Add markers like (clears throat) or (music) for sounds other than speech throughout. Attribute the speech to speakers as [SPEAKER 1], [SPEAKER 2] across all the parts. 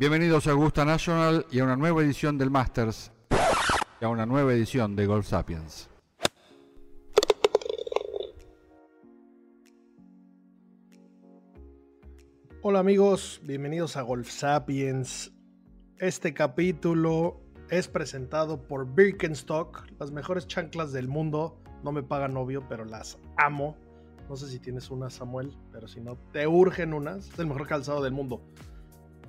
[SPEAKER 1] Bienvenidos a Augusta National y a una nueva edición del Masters y a una nueva edición de Golf Sapiens.
[SPEAKER 2] Hola amigos, bienvenidos a Golf Sapiens. Este capítulo es presentado por Birkenstock, las mejores chanclas del mundo. No me pagan novio, pero las amo. No sé si tienes una, Samuel, pero si no, te urgen unas. Es el mejor calzado del mundo.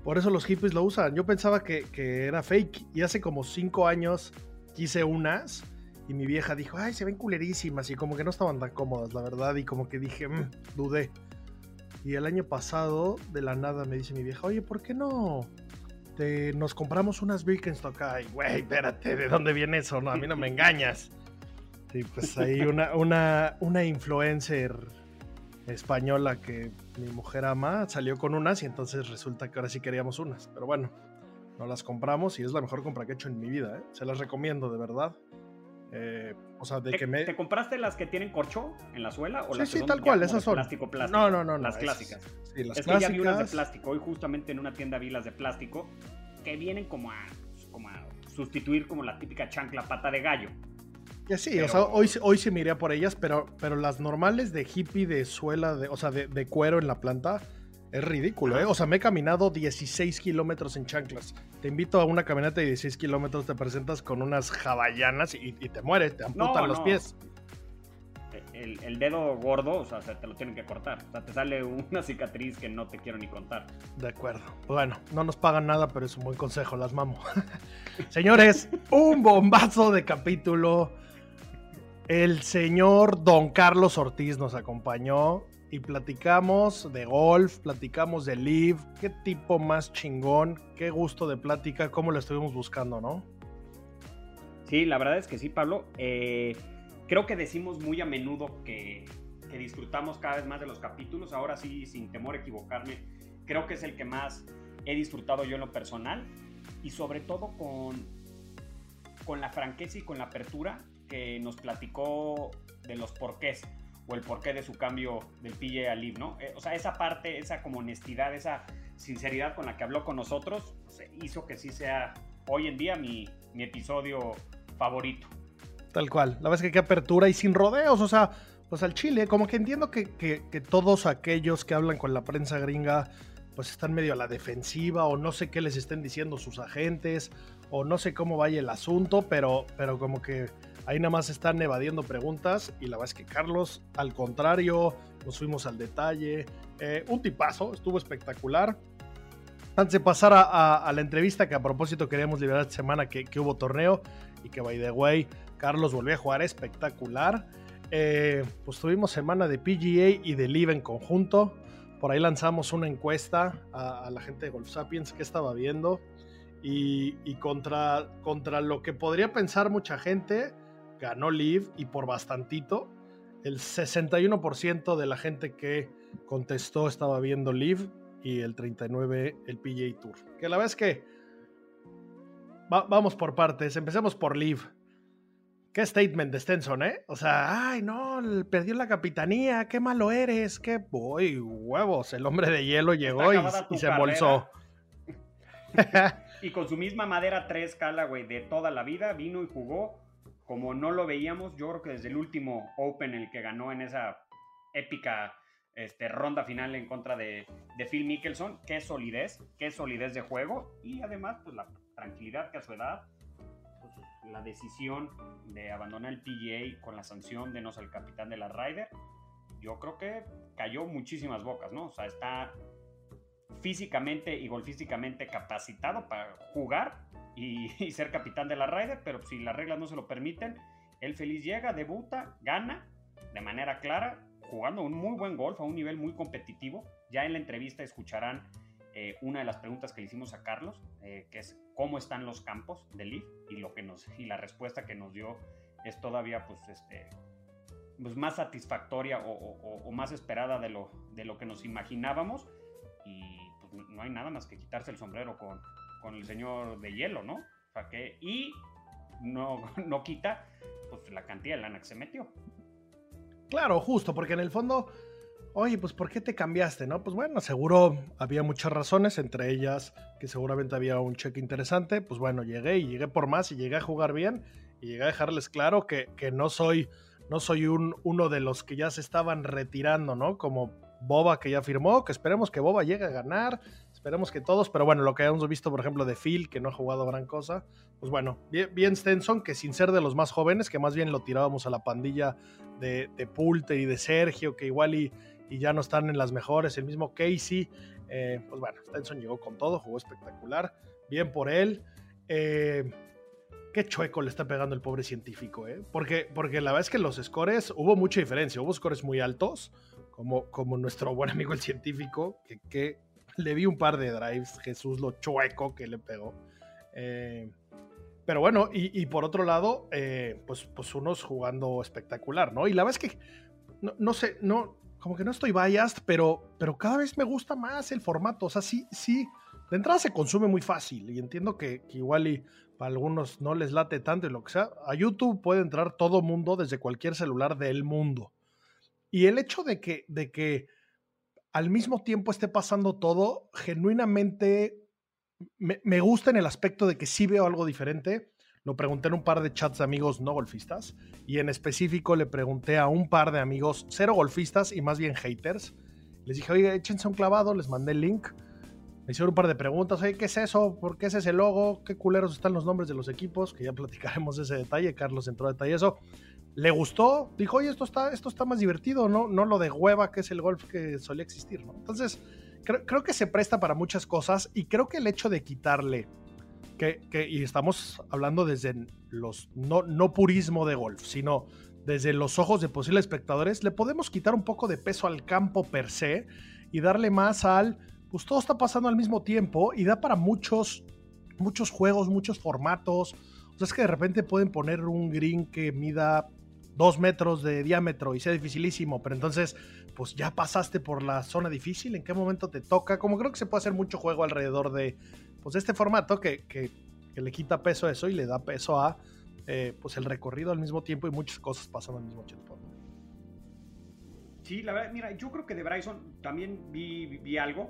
[SPEAKER 2] Por eso los hippies lo usan. Yo pensaba que, era fake y hace como cinco años quise unas y mi vieja dijo, ay, se ven culerísimas y como que no estaban tan cómodas, la verdad. Y como que dije, "Mm", dudé. Y el año pasado, de la nada, me dice mi vieja, oye, ¿por qué no te, nos compramos unas Birkenstock? Ay, güey, espérate, ¿de dónde viene eso? No, a mí no me engañas. Y pues ahí una, una, una influencer española que mi mujer ama salió con unas y entonces resulta que ahora sí queríamos unas. Pero bueno, no las compramos y es la mejor compra que he hecho en mi vida. ¿eh? Se las recomiendo, de verdad. Eh, o sea, de
[SPEAKER 3] ¿Te,
[SPEAKER 2] que me...
[SPEAKER 3] te compraste las que tienen corcho en la suela? ¿O
[SPEAKER 2] Sí,
[SPEAKER 3] las
[SPEAKER 2] sí, tal cual, esas son.
[SPEAKER 3] Plástico, plástico.
[SPEAKER 2] No, no, no.
[SPEAKER 3] Las clásicas.
[SPEAKER 2] Sí, las
[SPEAKER 3] es que ya vi unas de
[SPEAKER 2] clásicas.
[SPEAKER 3] plástico. Hoy justamente en una tienda vi las de plástico que vienen como a, como a sustituir como la típica chancla pata de gallo.
[SPEAKER 2] Que sí,
[SPEAKER 3] Pero-
[SPEAKER 2] o sea, hoy, hoy se me iría por ellas, pero, pero las normales de hippie, de suela, de, o sea, de, de cuero en la planta, es ridículo, ¿eh? O sea, me he caminado 16 kilómetros en chanclas. Te invito a una caminata de 16 kilómetros, te presentas con unas hawaianas y, y te mueres, te amputan
[SPEAKER 3] No,
[SPEAKER 2] los
[SPEAKER 3] no.
[SPEAKER 2] pies.
[SPEAKER 3] El, el dedo gordo, o sea, se te lo tienen que cortar. O sea, te sale una cicatriz que no te quiero ni contar.
[SPEAKER 2] De acuerdo. Bueno, no nos pagan nada, pero es un buen consejo, las mamo. (laughs) Señores, un bombazo de capítulo. El señor Don Carlos Ortiz nos acompañó y platicamos de golf, platicamos de live. Qué tipo más chingón, qué gusto de plática, cómo lo estuvimos buscando, ¿no?
[SPEAKER 3] Sí, la verdad es que sí, Pablo. Eh, creo que decimos muy a menudo que, que disfrutamos cada vez más de los capítulos. Ahora sí, sin temor a equivocarme, creo que es el que más he disfrutado yo en lo personal. Y sobre todo con, con la franqueza y con la apertura que nos platicó de los porqués o el porqué de su cambio del PJ a Live, ¿no? Eh, o sea, esa parte, esa como honestidad, esa sinceridad con la que habló con nosotros, pues, hizo que sí sea hoy en día mi, episodio favorito.
[SPEAKER 2] Tal cual. La verdad es que qué apertura y sin rodeos, o sea, pues al Chile, como que entiendo que todos aquellos que hablan con la prensa gringa, pues están medio a la defensiva o no sé qué les estén diciendo sus agentes o no sé cómo vaya el asunto, pero, pero como que ahí nada más están evadiendo preguntas y la verdad es que Carlos, al contrario, nos fuimos al detalle. Eh, un tipazo, estuvo espectacular. Antes de pasar a, la entrevista que a propósito queríamos liberar esta semana que, que hubo torneo y que by the way Carlos volvió a jugar espectacular. Eh, pues tuvimos semana de PGA y de Live en conjunto. Por ahí lanzamos una encuesta a, a la gente de Golf Sapiens que estaba viendo. Y, y contra, contra lo que podría pensar mucha gente, ganó Live y por bastantito. El 61% de la gente que contestó estaba viendo Live y el 39% el PGA Tour. Que la verdad es que va- vamos por partes. Empecemos por Live. Qué statement de Stenson, ¿eh? O sea, ay, no, perdió la capitanía, qué malo eres, qué. Uy, huevos, el hombre de hielo llegó y, se embolsó. (laughs)
[SPEAKER 3] Y con su misma madera 3 Callaway de toda la vida, vino y jugó como no lo veíamos, yo creo que desde el último Open, el que ganó en esa épica este, ronda final en contra de, de Phil Mickelson. Qué solidez, qué solidez de juego y además pues la tranquilidad que a su edad, pues, la decisión de abandonar el PGA con la sanción de no ser el capitán de la Ryder, yo creo que cayó muchísimas bocas, ¿no? O sea, está físicamente y golfísticamente capacitado para jugar (laughs) y, ser capitán de la Ryder, pero si las reglas no se lo permiten, él feliz llega, debuta, gana de manera clara, jugando un muy buen golf a un nivel muy competitivo. Ya en la entrevista escucharán eh, una de las preguntas que le hicimos a Carlos, eh, que es cómo están los campos del Leaf y, lo que nos, y la respuesta que nos dio es todavía pues, este, pues más satisfactoria o, más esperada de lo, de lo que nos imaginábamos y pues, no hay nada más que quitarse el sombrero con, con el señor de hielo, ¿no? O sea que, y no, (laughs) no quita pues, la cantidad de lana que se metió.
[SPEAKER 2] Claro, justo, porque en el fondo, oye, pues ¿por qué te cambiaste, no? Pues bueno, seguro había muchas razones, entre ellas que seguramente había un cheque interesante. Pues bueno, llegué y llegué por más y llegué a jugar bien y llegué a dejarles claro que, que no soy, no soy un, uno de los que ya se estaban retirando, ¿no? Como Boba que ya firmó, que esperemos que Boba llegue a ganar, esperemos que todos, pero bueno, lo que hemos visto, por ejemplo, de Phil, que no ha jugado gran cosa, pues bueno, bien, Stenson, que sin ser de los más jóvenes, que más bien lo tirábamos a la pandilla de, de Pulte y de Sergio, que igual y, y, ya no están en las mejores, el mismo Casey, eh, pues bueno, Stenson llegó con todo, jugó espectacular, bien por él. Eh, qué chueco le está pegando el pobre científico, ¿eh? Porque, porque la verdad es que los scores hubo mucha diferencia, hubo scores muy altos, como, nuestro buen amigo el científico, que, (laughs) le vi un par de drives, Jesús lo chueco que le pegó. Eh, pero bueno, y, por otro lado, eh, pues, pues unos jugando espectacular, ¿no? Y la verdad es que, no, sé, no, como que no estoy biased, pero, pero cada vez me gusta más el formato. O sea, sí, sí, de entrada se consume muy fácil y entiendo que, igual y para algunos no les late tanto y lo que sea. A YouTube puede entrar todo mundo desde cualquier celular del mundo. Y el hecho de que, de que al mismo tiempo esté pasando todo, genuinamente me, gusta en el aspecto de que sí veo algo diferente. Lo pregunté en un par de chats de amigos no golfistas y en específico le pregunté a un par de amigos cero golfistas y más bien haters. Les dije, oye, échense un clavado, les mandé el link. Me hicieron un par de preguntas, oye, ¿qué es eso? ¿Por qué es ese logo? ¿Qué culeros están los nombres de los equipos? Que ya platicaremos ese detalle. Carlos entró a detalle eso le gustó, dijo, oye, esto está, esto está más divertido, ¿no? No lo de hueva que es el golf que solía existir, ¿no? Entonces, creo, que se presta para muchas cosas y creo que el hecho de quitarle, que, y estamos hablando desde los, no, no purismo de golf, sino desde los ojos de posibles espectadores, le podemos quitar un poco de peso al campo per se y darle más al, pues todo está pasando al mismo tiempo y da para muchos, muchos juegos, muchos formatos. O sea, es que de repente pueden poner un green que mida dos metros de diámetro y sea dificilísimo, pero entonces, pues ya pasaste por la zona difícil, ¿en qué momento te toca? Como creo que se puede hacer mucho juego alrededor de, pues, este formato que, que, le quita peso a eso y le da peso a, eh, pues, el recorrido al mismo tiempo y muchas cosas pasan al mismo tiempo.
[SPEAKER 3] Sí, la verdad, mira, yo creo que de Bryson también vi, vi, algo,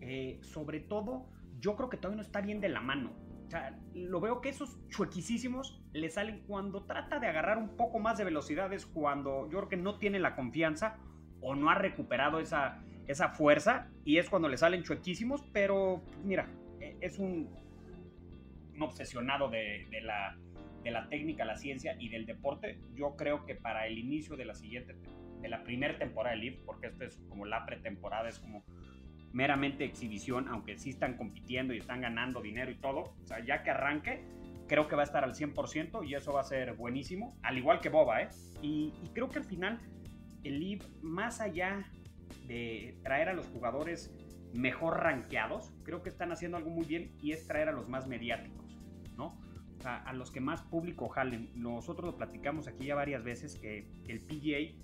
[SPEAKER 3] eh, sobre todo, yo creo que todavía no está bien de la mano o sea, lo veo que esos chuequisísimos le salen cuando trata de agarrar un poco más de velocidades, cuando yo creo que no tiene la confianza o no ha recuperado esa, esa fuerza y es cuando le salen chuequísimos, pero mira, e, es un, un obsesionado de, la, de la técnica, la ciencia y del deporte. Yo creo que para el inicio de la siguiente, de la primera temporada de Leaf, porque esto es como la pretemporada, es como meramente exhibición, aunque sí están compitiendo y están ganando dinero y todo. O sea, ya que arranque, creo que va a estar al 100% y eso va a ser buenísimo, al igual que Boba, ¿eh? Y, creo que al final el Live, más allá de traer a los jugadores mejor rankeados, creo que están haciendo algo muy bien y es traer a los más mediáticos, ¿no? Sea, a los que más público jalen. Nosotros lo platicamos aquí ya varias veces que el PGA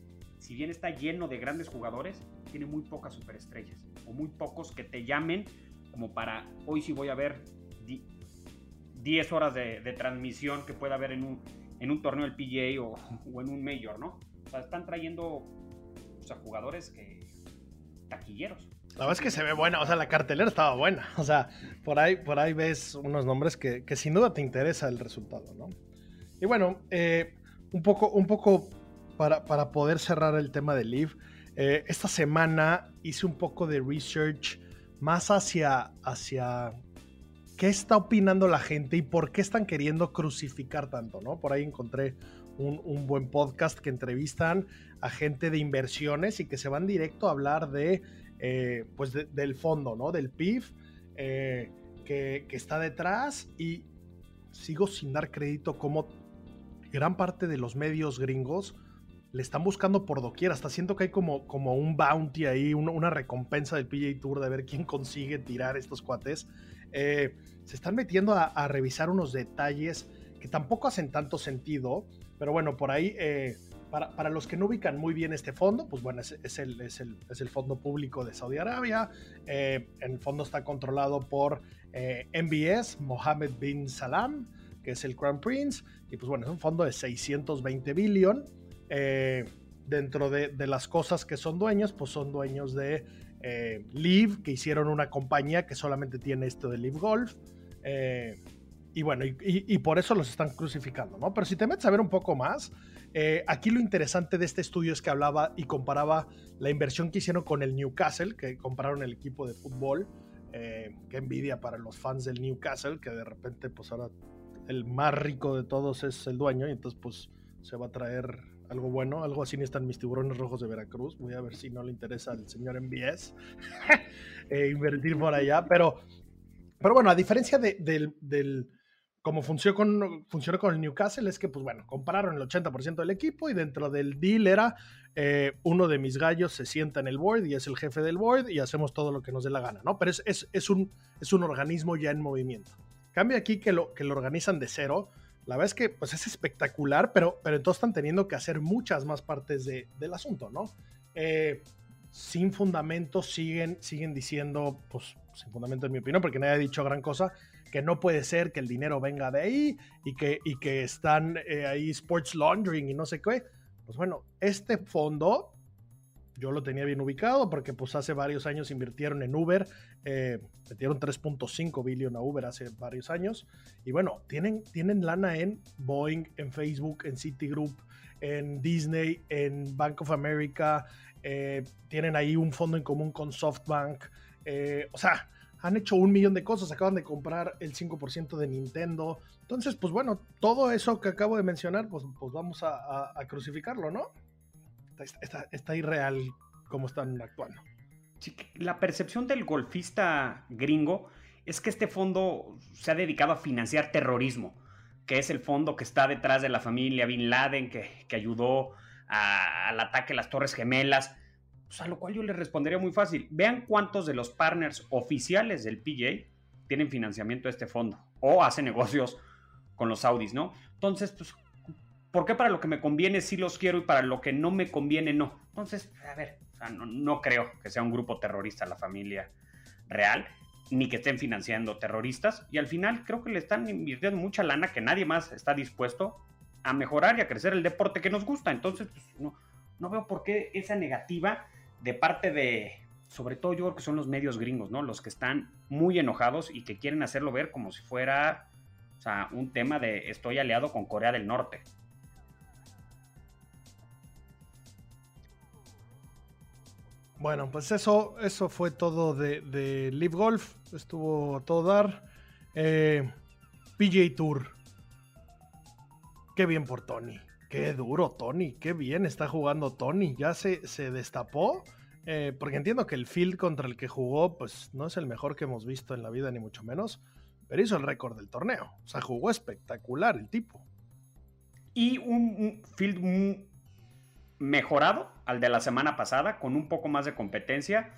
[SPEAKER 3] si bien está lleno de grandes jugadores, tiene muy pocas superestrellas o muy pocos que te llamen como para hoy sí voy a ver 10 horas de, transmisión que pueda haber en un, en un torneo del PGA o, en un Major, ¿no? O sea, están trayendo a jugadores que taquilleros.
[SPEAKER 2] La verdad es que se ve buena, o sea, la cartelera estaba buena. (laughs) O sea, por ahí, por ahí ves unos nombres que, sin duda te interesa el resultado, ¿no? Y bueno, eh, un, poco, un poco para, poder cerrar el tema de Live, eh, esta semana hice un poco de research más hacia, hacia qué está opinando la gente y por qué están queriendo crucificar tanto, ¿no? Por ahí encontré un, buen podcast que entrevistan a gente de inversiones y que se van directo a hablar de, eh, pues del fondo, ¿no? Del PIB eh, que, que, está detrás y sigo sin dar crédito como gran parte de los medios gringos le están buscando por doquier. Hasta siento que hay como, como un bounty ahí, una, recompensa del PJ Tour de ver quién consigue tirar estos cuates. Eh, se están metiendo a, revisar unos detalles que tampoco hacen tanto sentido, pero bueno, por ahí, eh, para, los que no ubican muy bien este fondo, pues bueno, es, el, es el, fondo público de Saudi Arabia. Eh, el fondo está controlado por MBS, Mohammed bin Salam, que es el Crown Prince, y pues bueno, es un fondo de 620 billion. Dentro de, las cosas que son dueños, pues son dueños de eh, Live, que hicieron una compañía que solamente tiene esto de Live Golf. Eh, y bueno, y, por eso los están crucificando, ¿no? Pero si te metes a ver un poco más, eh, aquí lo interesante de este estudio es que hablaba y comparaba la inversión que hicieron con el Newcastle, que compraron el equipo de fútbol. Eh, qué envidia para los fans del Newcastle, que de repente, pues ahora el más rico de todos es el dueño, y entonces, pues se va a traer algo bueno, algo así están mis tiburones rojos de Veracruz. Voy a ver si no le interesa al señor MBS (laughs) eh, invertir por allá. Pero, pero bueno, a diferencia de, del, del como funcionó con, funcionó con el Newcastle, es que, pues bueno, compararon el 80% del equipo y dentro del deal era eh, uno de mis gallos se sienta en el board y es el jefe del board y hacemos todo lo que nos dé la gana, ¿no? Pero es, es, es un, es un organismo ya en movimiento. Cambia aquí que lo, que lo organizan de cero la verdad es que pues, es espectacular, pero, pero entonces están teniendo que hacer muchas más partes de, del asunto, ¿no? Eh, sin fundamento siguen, siguen diciendo, pues sin fundamento en mi opinión, porque nadie ha dicho gran cosa, que no puede ser que el dinero venga de ahí y que, y que están eh, ahí sports laundering y no sé qué. Pues bueno, este fondo yo lo tenía bien ubicado porque pues hace varios años invirtieron en Uber, eh, metieron 3.5 billion a Uber hace varios años. Y bueno, tienen, tienen lana en Boeing, en Facebook, en Citigroup, en Disney, en Bank of America, eh, tienen ahí un fondo en común con SoftBank, eh, o sea, han hecho un millón de cosas, acaban de comprar el 5% de Nintendo, entonces pues bueno, todo eso que acabo de mencionar, pues, pues vamos a crucificarlo, ¿no? Está, irreal como están actuando.
[SPEAKER 3] la percepción del golfista gringo es que este fondo se ha dedicado a financiar terrorismo, que es el fondo que está detrás de la familia Bin Laden, que, ayudó al ataque a las Torres Gemelas. Pues, a lo cual yo le respondería muy fácil. Vean cuántos de los partners oficiales del PJ tienen financiamiento de este fondo o hacen negocios con los Saudis, ¿no? Entonces, pues ¿Por qué para lo que me conviene sí los quiero y para lo que no me conviene no? Entonces, a ver, no, creo que sea un grupo terrorista la familia real, ni que estén financiando terroristas. Y al final creo que le están invirtiendo mucha lana que nadie más está dispuesto a mejorar y a crecer el deporte que nos gusta. Entonces, pues, no, no veo por qué esa negativa de parte de, sobre todo yo creo que son los medios gringos, ¿no? Los que están muy enojados y que quieren hacerlo ver como si fuera, o sea, un tema de estoy aliado con Corea del Norte.
[SPEAKER 2] Bueno, pues eso, eso fue todo de, de Live Golf. Estuvo a todo dar. Eh, PJ Tour. Qué bien por Tony. Qué duro, Tony. Qué bien está jugando Tony. Ya se, se destapó. Eh, porque entiendo que el field contra el que jugó, pues no es el mejor que hemos visto en la vida, ni mucho menos. Pero hizo el récord del torneo. O sea, jugó espectacular el tipo.
[SPEAKER 3] Y un, un field mejorado al de la semana pasada, con un poco más de competencia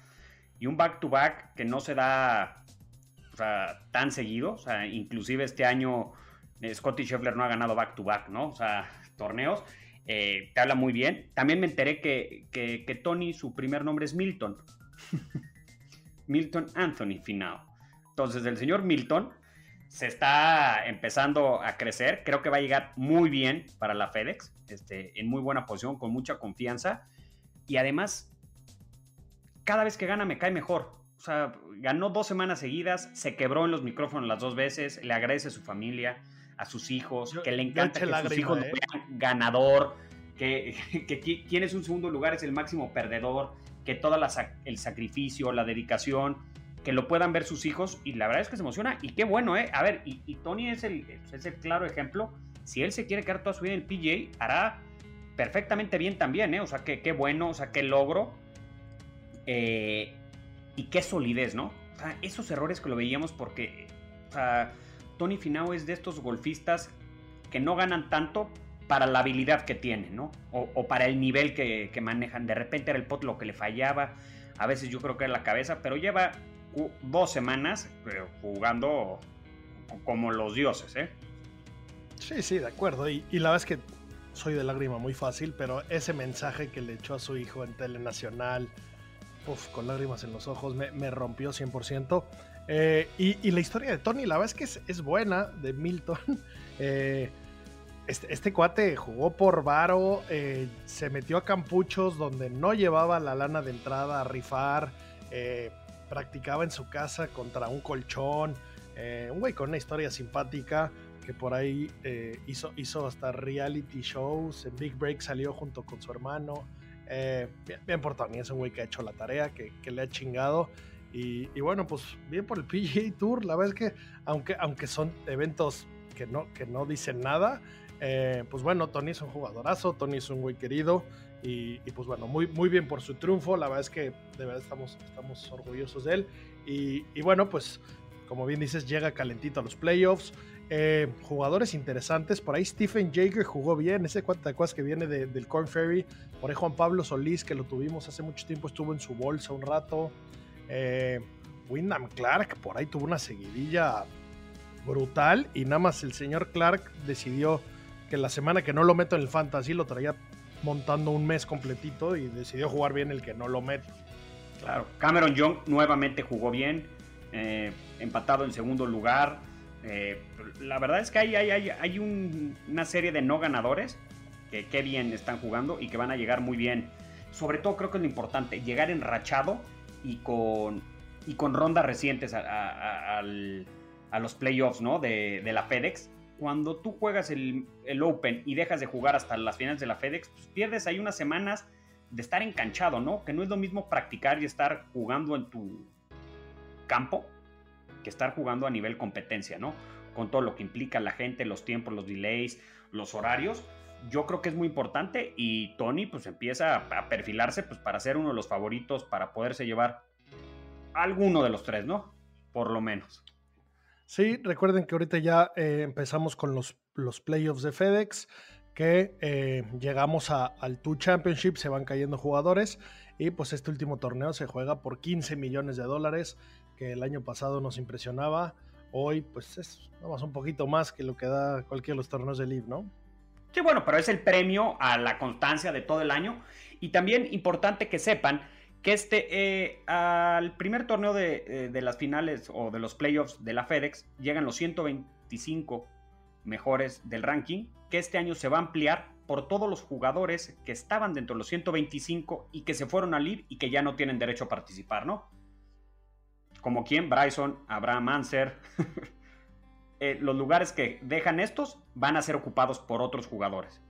[SPEAKER 3] y un back-to-back que no se da tan seguido. O sea, inclusive este año eh, Scotty Scheffler no ha ganado back-to-back, ¿no? O sea, torneos. Eh, te habla muy bien. También me enteré que, que, Tony, su primer nombre es Milton. (laughs) Milton Anthony Finao. Entonces, el señor Milton se está empezando a crecer. Creo que va a llegar muy bien para la FedEx, este, en muy buena posición, con mucha confianza. Y además, cada vez que gana me cae mejor. O sea, ganó dos semanas seguidas, se quebró en los micrófonos las dos veces, le agradece a su familia, a sus hijos, que le encanta que sus hijos ¿eh? vean ganador, que, (laughs) que, quien es un segundo lugar es el máximo perdedor, que todo el sacrificio, la dedicación, que lo puedan ver sus hijos y la verdad es que se emociona y qué bueno, ¿eh? A ver, y, Tony es el, es el claro ejemplo. Si él se quiere quedar toda su vida en el PJ, hará perfectamente bien también, ¿eh? O sea, que, qué bueno, o sea, qué logro eh, y qué solidez, ¿no? O sea, esos errores que lo veíamos porque, o sea, Tony Finau es de estos golfistas que no ganan tanto para la habilidad que tienen, ¿no? O, para el nivel que, que, manejan. De repente era el pot lo que le fallaba, a veces yo creo que era la cabeza, pero lleva dos semanas pero jugando como los dioses, ¿eh?
[SPEAKER 2] Sí, sí, de acuerdo. Y, la verdad es que soy de lágrima muy fácil, pero ese mensaje que le echó a su hijo en Telenacional, uf, con lágrimas en los ojos, me, rompió 100%. Eh, y, la historia de Tony, la verdad es que es, buena, de Milton. (laughs) Eh, este, este, cuate jugó por Varo, eh, se metió a campuchos donde no llevaba la lana de entrada a rifar, eh, practicaba en su casa contra un colchón, eh, un güey con una historia simpática que por ahí eh, hizo, hizo hasta reality shows, en Big Break salió junto con su hermano. Eh, bien, bien, por Tony, es un güey que ha hecho la tarea, que, que le ha chingado. Y, y, bueno, pues bien por el PGA Tour, la verdad es que aunque, aunque son eventos que no, que no dicen nada, eh, pues bueno, Tony es un jugadorazo, Tony es un güey querido y, pues bueno, muy, muy bien por su triunfo, la verdad es que de verdad estamos, estamos orgullosos de él y, bueno, pues como bien dices, llega calentito a los playoffs. Eh, jugadores interesantes, por ahí Stephen Jager jugó bien, ese cuate que viene de, del Corn Ferry, por ahí Juan Pablo Solís, que lo tuvimos hace mucho tiempo, estuvo en su bolsa un rato. Eh, Wyndham Clark, por ahí tuvo una seguidilla brutal y nada más el señor Clark decidió que la semana que no lo meto en el fantasy lo traía montando un mes completito y decidió jugar bien el que no lo meto.
[SPEAKER 3] Claro, Cameron Young nuevamente jugó bien, eh, empatado en segundo lugar. Eh, la verdad es que hay, hay, hay, hay un, una serie de no ganadores que bien están jugando y que van a llegar muy bien. Sobre todo creo que es lo importante, llegar enrachado y con, y con rondas recientes a, a los playoffs ¿no? de, de la FedEx cuando tú juegas el, Open y dejas de jugar hasta las finales de la FedEx, pues pierdes ahí unas semanas de estar enganchado, ¿no? Que no es lo mismo practicar y estar jugando en tu campo que estar jugando a nivel competencia, ¿no? Con todo lo que implica la gente, los tiempos, los delays, los horarios. Yo creo que es muy importante y Tony pues empieza a perfilarse pues para ser uno de los favoritos para poderse llevar alguno de los tres, ¿no? Por lo menos.
[SPEAKER 2] Sí, recuerden que ahorita ya eh, empezamos con los, los playoffs de FedEx, que eh, llegamos al Two Championship, se van cayendo jugadores y pues este último torneo se juega por 15 millones de dólares, que el año pasado nos impresionaba. Hoy pues es vamos, un poquito más que lo que da cualquiera de los torneos de Live, ¿no?
[SPEAKER 3] Sí, bueno, pero es el premio a la constancia de todo el año y también importante que sepan que este, eh, al primer torneo de, eh, de, las finales o de los playoffs de la FedEx llegan los 125 mejores del ranking, que este año se va a ampliar por todos los jugadores que estaban dentro de los 125 y que se fueron al LIV y que ya no tienen derecho a participar, ¿no? Como quien, Bryson, Abraham Anser. (laughs) eh, los lugares que dejan estos van a ser ocupados por otros jugadores.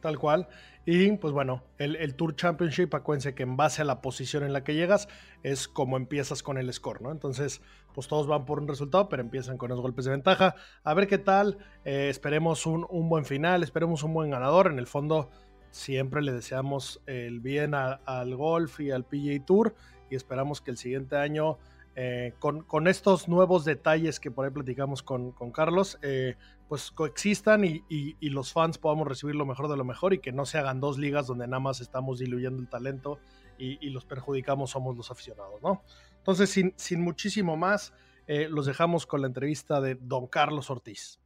[SPEAKER 2] Tal cual. Y pues bueno, el, el, Tour Championship, acuérdense que en base a la posición en la que llegas es como empiezas con el score, ¿no? Entonces, pues todos van por un resultado, pero empiezan con los golpes de ventaja. A ver qué tal, eh, esperemos un, un, buen final, esperemos un buen ganador. En el fondo, siempre le deseamos el bien al golf y al PGA Tour y esperamos que el siguiente año eh, con, estos nuevos detalles que por ahí platicamos con, Carlos, eh, pues coexistan y, los fans podamos recibir lo mejor de lo mejor y que no se hagan dos ligas donde nada más estamos diluyendo el talento y, los perjudicamos somos los aficionados, ¿no? Entonces, sin, sin muchísimo más, eh, los dejamos con la entrevista de don Carlos Ortiz.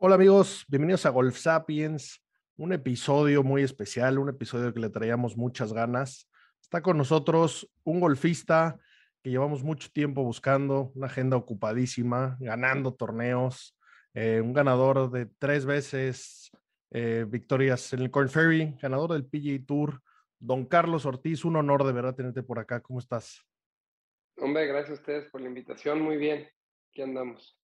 [SPEAKER 2] Hola amigos, bienvenidos a Golf Sapiens un episodio muy especial, un episodio que le traíamos muchas ganas. Está con nosotros un golfista que llevamos mucho tiempo buscando, una agenda ocupadísima, ganando torneos, eh, un ganador de tres veces eh, victorias en el Corn Ferry, ganador del PGA Tour, don Carlos Ortiz, un honor de verdad tenerte por acá. ¿Cómo estás?
[SPEAKER 4] Hombre, gracias a ustedes por la invitación. Muy bien, aquí andamos.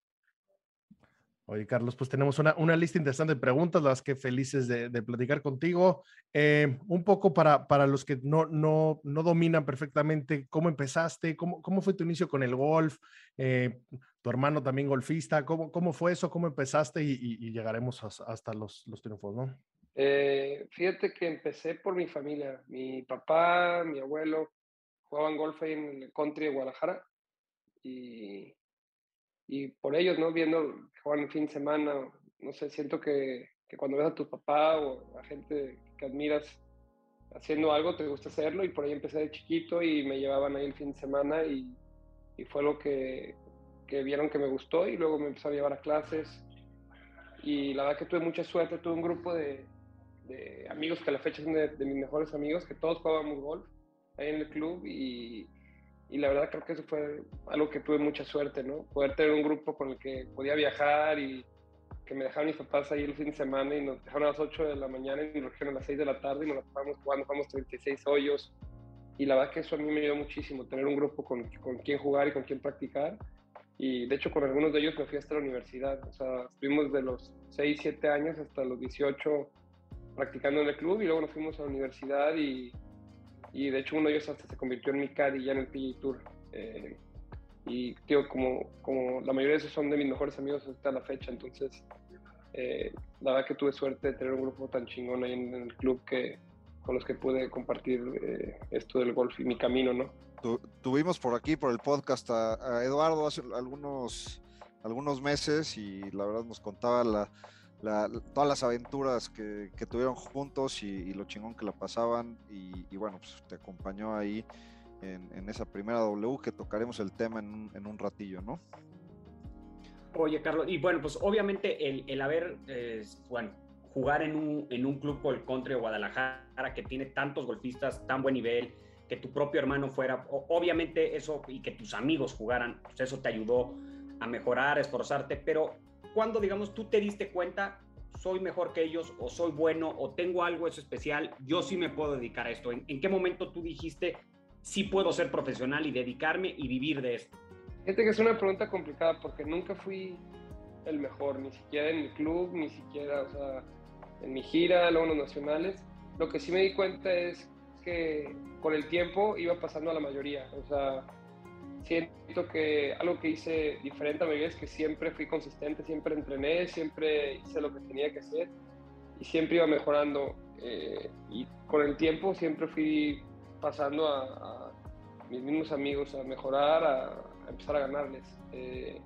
[SPEAKER 2] Oye, Carlos, pues tenemos una, una, lista interesante de preguntas, las que felices de, de platicar contigo. Eh, un poco para, para los que no, no, no dominan perfectamente cómo empezaste, cómo, cómo fue tu inicio con el golf, eh, tu hermano también golfista, cómo, cómo fue eso, cómo empezaste y, y, llegaremos hasta los, los triunfos, ¿no?
[SPEAKER 4] Eh, fíjate que empecé por mi familia. Mi papá, mi abuelo jugaban golf en el country de Guadalajara y y por ellos, ¿no? Viendo jugar el fin de semana, no sé, siento que que cuando ves a tu papá o a gente que admiras haciendo algo, te gusta hacerlo y por ahí empecé de chiquito y me llevaban ahí el fin de semana y, y fue lo que, que, vieron que me gustó y luego me empezó a llevar a clases y la verdad que tuve mucha suerte, tuve un grupo de, de amigos que a la fecha son de, de, mis mejores amigos, que todos jugábamos golf ahí en el club y, y la verdad creo que eso fue algo que tuve mucha suerte, ¿no? Poder tener un grupo con el que podía viajar y que me dejaron mis papás ahí el fin de semana y nos dejaron a las 8 de la mañana y nos dejaron a las 6 de la tarde y nos la pasamos jugando, jugamos 36 hoyos. Y la verdad que eso a mí me ayudó muchísimo, tener un grupo con, con quien jugar y con quien practicar. Y de hecho con algunos de ellos me fui hasta la universidad. O sea, estuvimos de los 6, 7 años hasta los 18 practicando en el club y luego nos fuimos a la universidad y, y de hecho uno de ellos hasta se convirtió en mi caddy ya en el PGA Tour. Eh, y tío, como, como la mayoría de esos son de mis mejores amigos hasta la fecha, entonces eh, la verdad que tuve suerte de tener un grupo tan chingón ahí en, en el club que con los que pude compartir eh, esto del golf y mi camino, ¿no?
[SPEAKER 5] Tu, tuvimos por aquí, por el podcast, a, a, Eduardo hace algunos, algunos meses y la verdad nos contaba la, la, todas las aventuras que, que tuvieron juntos y, y, lo chingón que la pasaban y, y bueno, pues te acompañó ahí en, en, esa primera W que tocaremos el tema en un, en un ratillo, ¿no?
[SPEAKER 3] Oye, Carlos, y bueno, pues obviamente el, el haber, eh, bueno, jugar en un, en un club como el Country de Guadalajara que tiene tantos golfistas, tan buen nivel, que tu propio hermano fuera, obviamente eso, y que tus amigos jugaran, pues eso te ayudó a mejorar, a esforzarte, pero cuando, digamos, tú te diste cuenta, soy mejor que ellos, o soy bueno, o tengo algo eso especial, yo sí me puedo dedicar a esto. ¿En, en qué momento tú dijiste, sí puedo ser profesional y dedicarme y vivir de esto?
[SPEAKER 4] Fíjate que es una pregunta complicada porque nunca fui el mejor, ni siquiera en mi club, ni siquiera, o sea, en mi gira, luego en los nacionales. Lo que sí me di cuenta es que con el tiempo iba pasando a la mayoría. O sea, siento que algo que hice diferente a mi vida es que siempre fui consistente, siempre entrené, siempre hice lo que tenía que hacer y siempre iba mejorando. Eh, y con el tiempo siempre fui pasando a, a mis mismos amigos a mejorar, a, a empezar a ganarles. Eh,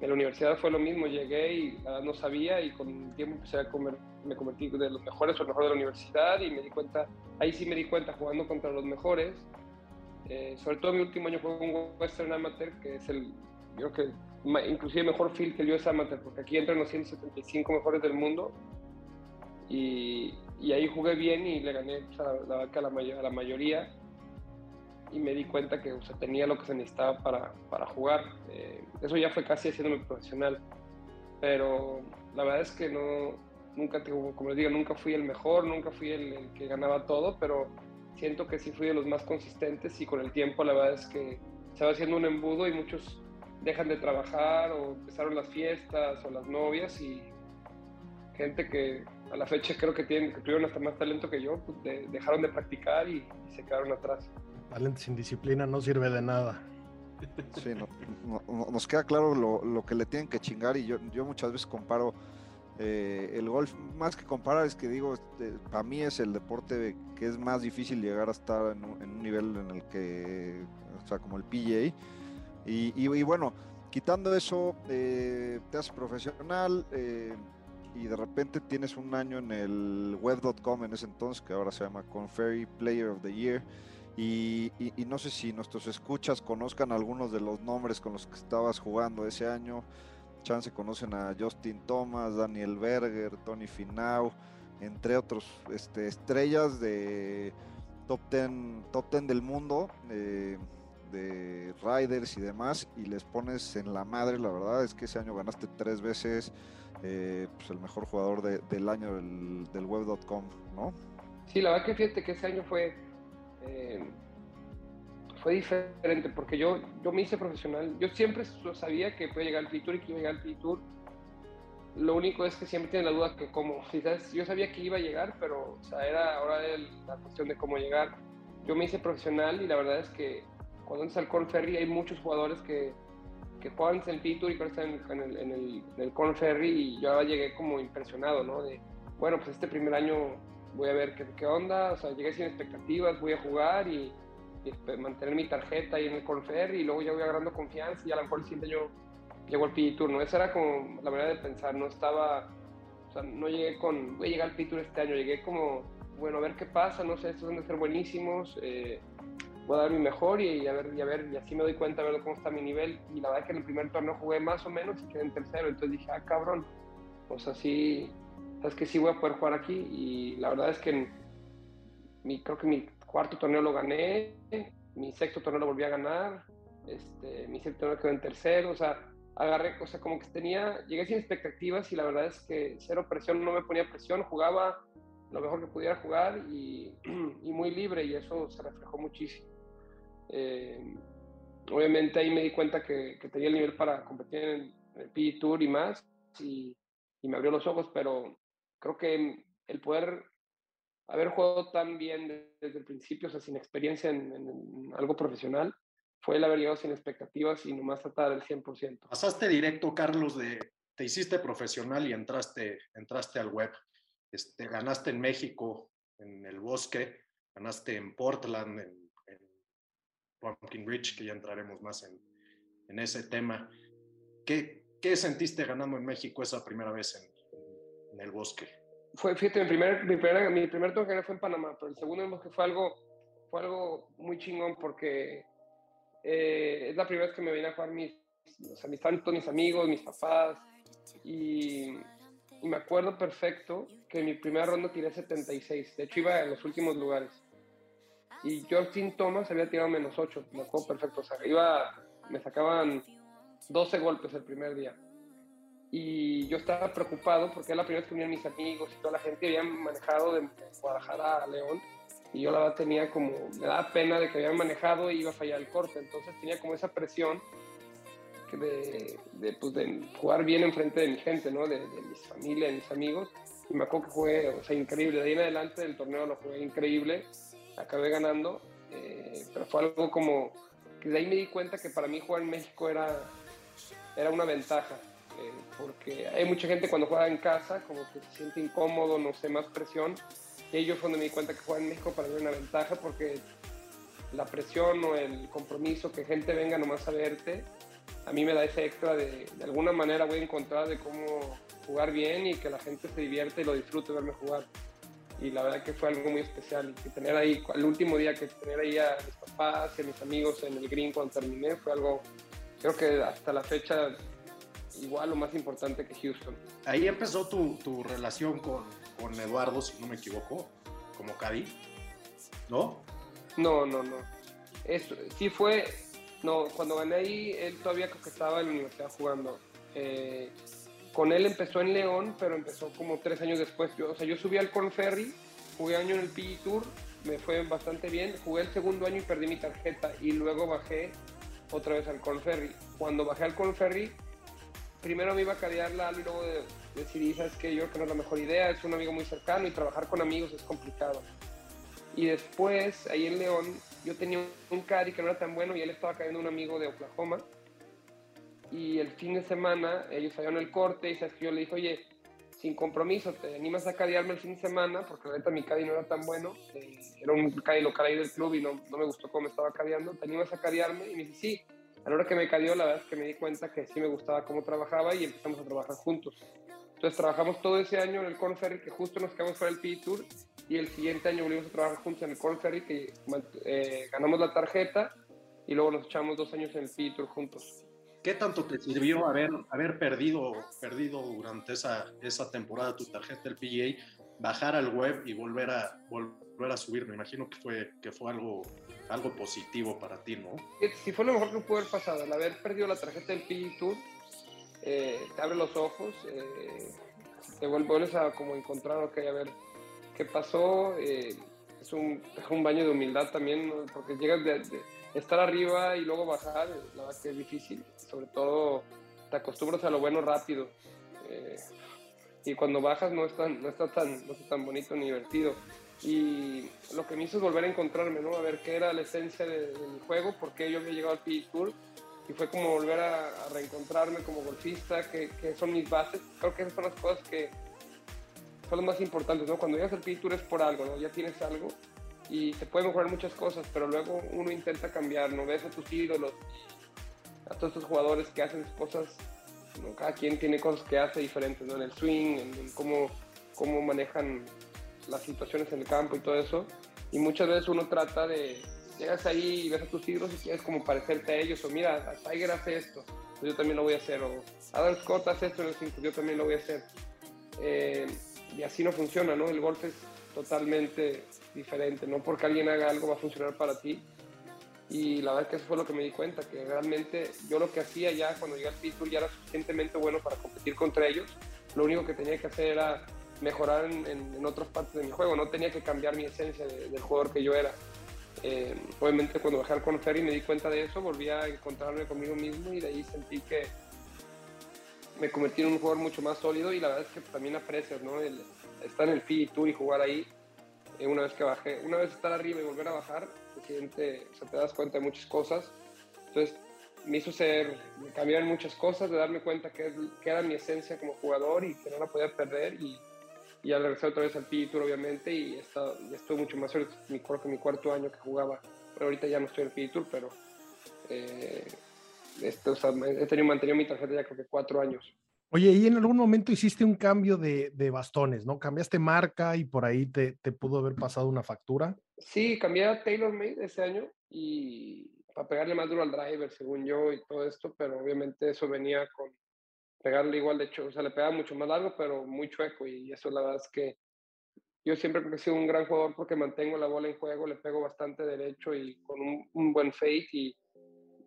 [SPEAKER 4] en la universidad fue lo mismo, llegué y uh, no sabía y con el tiempo empecé a comer, me convertí de los mejores o el mejor de la universidad y me di cuenta, ahí sí me di cuenta jugando contra los mejores. Eh, sobre todo mi último año fue un Western Amateur, que es el, yo creo que inclusive mejor field que el US Amateur, porque aquí entran los 175 mejores del mundo y, y ahí jugué bien y le gané pues, a, la, a, la, a la mayoría y me di cuenta que o sea, tenía lo que se necesitaba para, para jugar. Eh, eso ya fue casi haciéndome profesional. Pero la verdad es que no, nunca, como les digo, nunca fui el mejor, nunca fui el, el, que ganaba todo, pero siento que sí fui de los más consistentes y con el tiempo la verdad es que se va haciendo un embudo y muchos dejan de trabajar o empezaron las fiestas o las novias y gente que a la fecha creo que, tienen, que tuvieron hasta más talento que yo, pues de, dejaron de practicar y, y se quedaron atrás
[SPEAKER 2] talento sin disciplina no sirve de nada.
[SPEAKER 5] Sí, no, no, nos queda claro lo, lo, que le tienen que chingar y yo, yo muchas veces comparo eh, el golf, más que comparar es que digo, este, para mí es el deporte que es más difícil llegar a estar en un, nivel en el que, o sea, como el PGA. Y, bueno, quitando eso, eh, te haces profesional eh, y de repente tienes un año en el web.com en ese entonces, que ahora se llama Conferry Player of the Year. Y, y, no sé si nuestros escuchas conozcan algunos de los nombres con los que estabas jugando ese año. Chance conocen a Justin Thomas, Daniel Berger, Tony Finau, entre otros este, estrellas de top 10 top ten del mundo, eh, de riders y demás, y les pones en la madre. La verdad es que ese año ganaste tres veces eh, pues el mejor jugador de, del año del, del web.com, ¿no?
[SPEAKER 4] Sí, la verdad que fíjate que ese año fue eh, fue diferente porque yo, yo me hice profesional. Yo siempre sabía que podía llegar al Tour y que iba a llegar al Tour. Lo único es que siempre tienen la duda que cómo. Quizás yo sabía que iba a llegar, pero o sea, era ahora la cuestión de cómo llegar. Yo me hice profesional y la verdad es que cuando entras al Corn Ferry hay muchos jugadores que, que juegan en el Tour y que están en el, en, el, en el Corn Ferry y yo llegué como impresionado, ¿no? De, bueno, pues este primer año voy a ver qué, qué, onda, o sea, llegué sin expectativas, voy a jugar y mantener mi tarjeta ahí en el Confer y luego ya voy agarrando confianza y a lo mejor el siguiente año llego al PG Tour, ¿no? Esa era como la manera de pensar, no estaba, o sea, no llegué con, voy a llegar al Tour este año, llegué como, bueno, a ver qué pasa, no sé, estos van a ser buenísimos, eh, voy a dar mi mejor y, a ver, y a ver, y así me doy cuenta a ver cómo está mi nivel. Y la verdad es que en el primer torneo jugué más o menos y quedé en tercero, entonces dije, ah, cabrón, o sea, sí, sabes que sí voy a poder jugar aquí y la verdad es que mi, creo que mi cuarto torneo lo gané, mi sexto torneo lo volví a ganar, este, mi séptimo torneo quedó en tercero, o sea, agarré, o como que tenía, llegué sin expectativas y la verdad es que cero presión, no me ponía presión, jugaba lo mejor que pudiera jugar y, (clears throat) muy libre y eso se reflejó muchísimo. Eh, obviamente ahí me di cuenta que, tenía el nivel para competir en, el PG Tour y más y, me abrió los ojos, pero creo que el poder haber jugado tan bien desde el principio, o sea, sin experiencia en, algo profesional, fue el haber llegado sin expectativas y nomás tratar el 100%.
[SPEAKER 6] Pasaste directo, Carlos, de te hiciste profesional y entraste, entraste al web. Este, ganaste en México, en el bosque, ganaste en Portland, en, en Pumpkin Ridge, que ya entraremos más en, en ese tema. ¿Qué, ¿Qué, sentiste ganando en México esa primera vez en el bosque?
[SPEAKER 4] Fue, fíjate, mi primer, mi primer, mi primer torneo fue en Panamá, pero el segundo bosque fue algo, fue algo muy chingón porque eh, es la primera vez que me vine a jugar mis, o sea, mis tantos, mis amigos, mis papás, y, y, me acuerdo perfecto que en mi primera ronda tiré 76, de hecho iba en los últimos lugares, y Justin Thomas había tirado menos 8, me acuerdo perfecto, o sea, iba, me sacaban 12 golpes el primer día, y yo estaba preocupado porque era la primera vez que unían mis amigos y toda la gente había manejado de Guadalajara a León, y yo la verdad tenía como, me daba pena de que habían manejado y iba a fallar el corte, entonces tenía como esa presión de, de, pues, de jugar bien enfrente de mi gente, ¿no? De, de mis familia, de mis amigos, y me acuerdo que jugué, o sea, increíble, de ahí en adelante del torneo lo jugué increíble, acabé ganando, eh, pero fue algo como, que de ahí me di cuenta que para mí jugar en México era, era una ventaja, eh, porque hay mucha gente cuando juega en casa, como que se siente incómodo, no sé, más presión, y fue donde me di cuenta que jugar en México para mí una ventaja porque la presión o el compromiso, que gente venga nomás a verte, a mí me da ese extra de, de alguna manera voy a encontrar de cómo jugar bien y que la gente se divierte y lo disfrute verme jugar. Y la verdad que fue algo muy especial. Y tener ahí, el último día que tener ahí a mis papás y a mis amigos en el green cuando terminé fue algo, creo que hasta la fecha igual o más importante que Houston.
[SPEAKER 6] Ahí empezó tu, tu relación con, con Eduardo, si no me equivoco, como Caddy, ¿no?
[SPEAKER 4] No, no, no. Eso, sí fue, no, cuando gané ahí, él todavía que estaba en la universidad jugando. Eh, con él empezó en León, pero empezó como tres años después. Yo, o sea, yo subí al Corn Ferry, jugué año en el PG Tour, me fue bastante bien. Jugué el segundo año y perdí mi tarjeta y luego bajé otra vez al Corn Ferry. Cuando bajé al Corn Ferry, primero me iba a cadear Lalo y luego de, decidí, sabes que yo creo que no es la mejor idea, es un amigo muy cercano y trabajar con amigos es complicado. Y después, ahí en León, yo tenía un caddy que no era tan bueno y él estaba cayendo un amigo de Oklahoma. Y el fin de semana, ellos salieron el corte y sabes que yo le dije, oye, sin compromiso, ¿te animas a cadearme el fin de semana? Porque ahorita mi caddy no era tan bueno, eh, era un caddy local ahí del club y no, me gustó cómo me estaba cadeando. ¿Te animas a cadearme? Y me dice, sí. A la hora que me cadeó, la verdad es que me di cuenta que sí me gustaba cómo trabajaba y empezamos a trabajar juntos. Entonces trabajamos todo ese año en el Corn Ferry, que justo nos quedamos para el PI Tour, y el siguiente año volvimos a trabajar juntos en el Corn Ferry, que eh, ganamos la tarjeta y luego nos echamos dos años en el PI Tour juntos.
[SPEAKER 6] ¿Qué tanto te sirvió haber, haber perdido, perdido durante esa, esa temporada tu tarjeta del PGA, bajar al web y volver a, volver a subir? Me imagino que fue, que fue algo, algo positivo para ti, ¿no?
[SPEAKER 4] Sí, fue lo mejor que pudo haber pasado, el haber perdido la tarjeta del PGA Tour eh, te abre los ojos, eh, te vuelves a como encontrar, ok, a ver qué pasó. Eh, es, un, es, un, baño de humildad también, ¿no? porque llegas de, de, estar arriba y luego bajar, la verdad que es difícil. Sobre todo te acostumbras a lo bueno rápido. Eh, y cuando bajas no, es tan, no, está tan, no está tan bonito ni divertido. Y lo que me hizo es volver a encontrarme, ¿no? A ver qué era la esencia de, de mi juego, por qué yo había llegado al PGA Tour y fue como volver a, a reencontrarme como golfista, que, que, son mis bases. Creo que esas son las cosas que son las más importantes, ¿no? Cuando llegas al PGA Tour es por algo, ¿no? Ya tienes algo y se pueden mejorar muchas cosas, pero luego uno intenta cambiar, ¿no? Ves a tus ídolos, a todos estos jugadores que hacen cosas Cada quien tiene cosas que hace diferentes, ¿no? En el swing, en, cómo, cómo manejan las situaciones en el campo y todo eso. Y muchas veces uno trata de, llegas ahí y ves a tus hijos y quieres como parecerte a ellos, o mira, Tiger hace esto, pues yo también lo voy a hacer, o Adam Scott hace esto en el 5, yo también lo voy a hacer. Eh, y así no funciona, ¿no? El golf es totalmente diferente, no porque alguien haga algo va a funcionar para ti. Y la verdad que eso fue lo que me di cuenta, que realmente yo lo que hacía ya cuando llegué al Pittsburgh ya era suficientemente bueno para competir contra ellos. Lo único que tenía que hacer era mejorar en, en, otras partes de mi juego, no tenía que cambiar mi esencia del jugador que yo era. Eh, obviamente cuando bajé al conocer y me di cuenta de eso, volví a encontrarme conmigo mismo y de ahí sentí que me convertí en un jugador mucho más sólido y la verdad es que también aprecias, ¿no? El, estar en el PG Tour y jugar ahí, eh, una vez que bajé, una vez estar arriba y volver a bajar, se siente, o te das cuenta de muchas cosas. Entonces me hizo ser, cambiar muchas cosas, de darme cuenta que, que era mi esencia como jugador y que no la podía perder y, y al regresar otra vez al PG Tour obviamente y estuve mucho más suerte, mi, que mi cuarto año que jugaba, pero ahorita ya no estoy en el PG Tour, pero eh, este, he tenido mantenido mi tarjeta ya creo que cuatro años.
[SPEAKER 2] Oye, y en algún momento hiciste un cambio de, de bastones, ¿no? Cambiaste marca y por ahí te, te, pudo haber pasado una factura.
[SPEAKER 4] Sí, cambié a TaylorMade ese año y para pegarle más duro al driver, según yo, y todo esto, pero obviamente eso venía con pegarle igual, de hecho, o sea, le pegaba mucho más largo, pero muy chueco y eso la verdad es que yo siempre creo que he sido un gran jugador porque mantengo la bola en juego, le pego bastante derecho y con un, un buen fade y,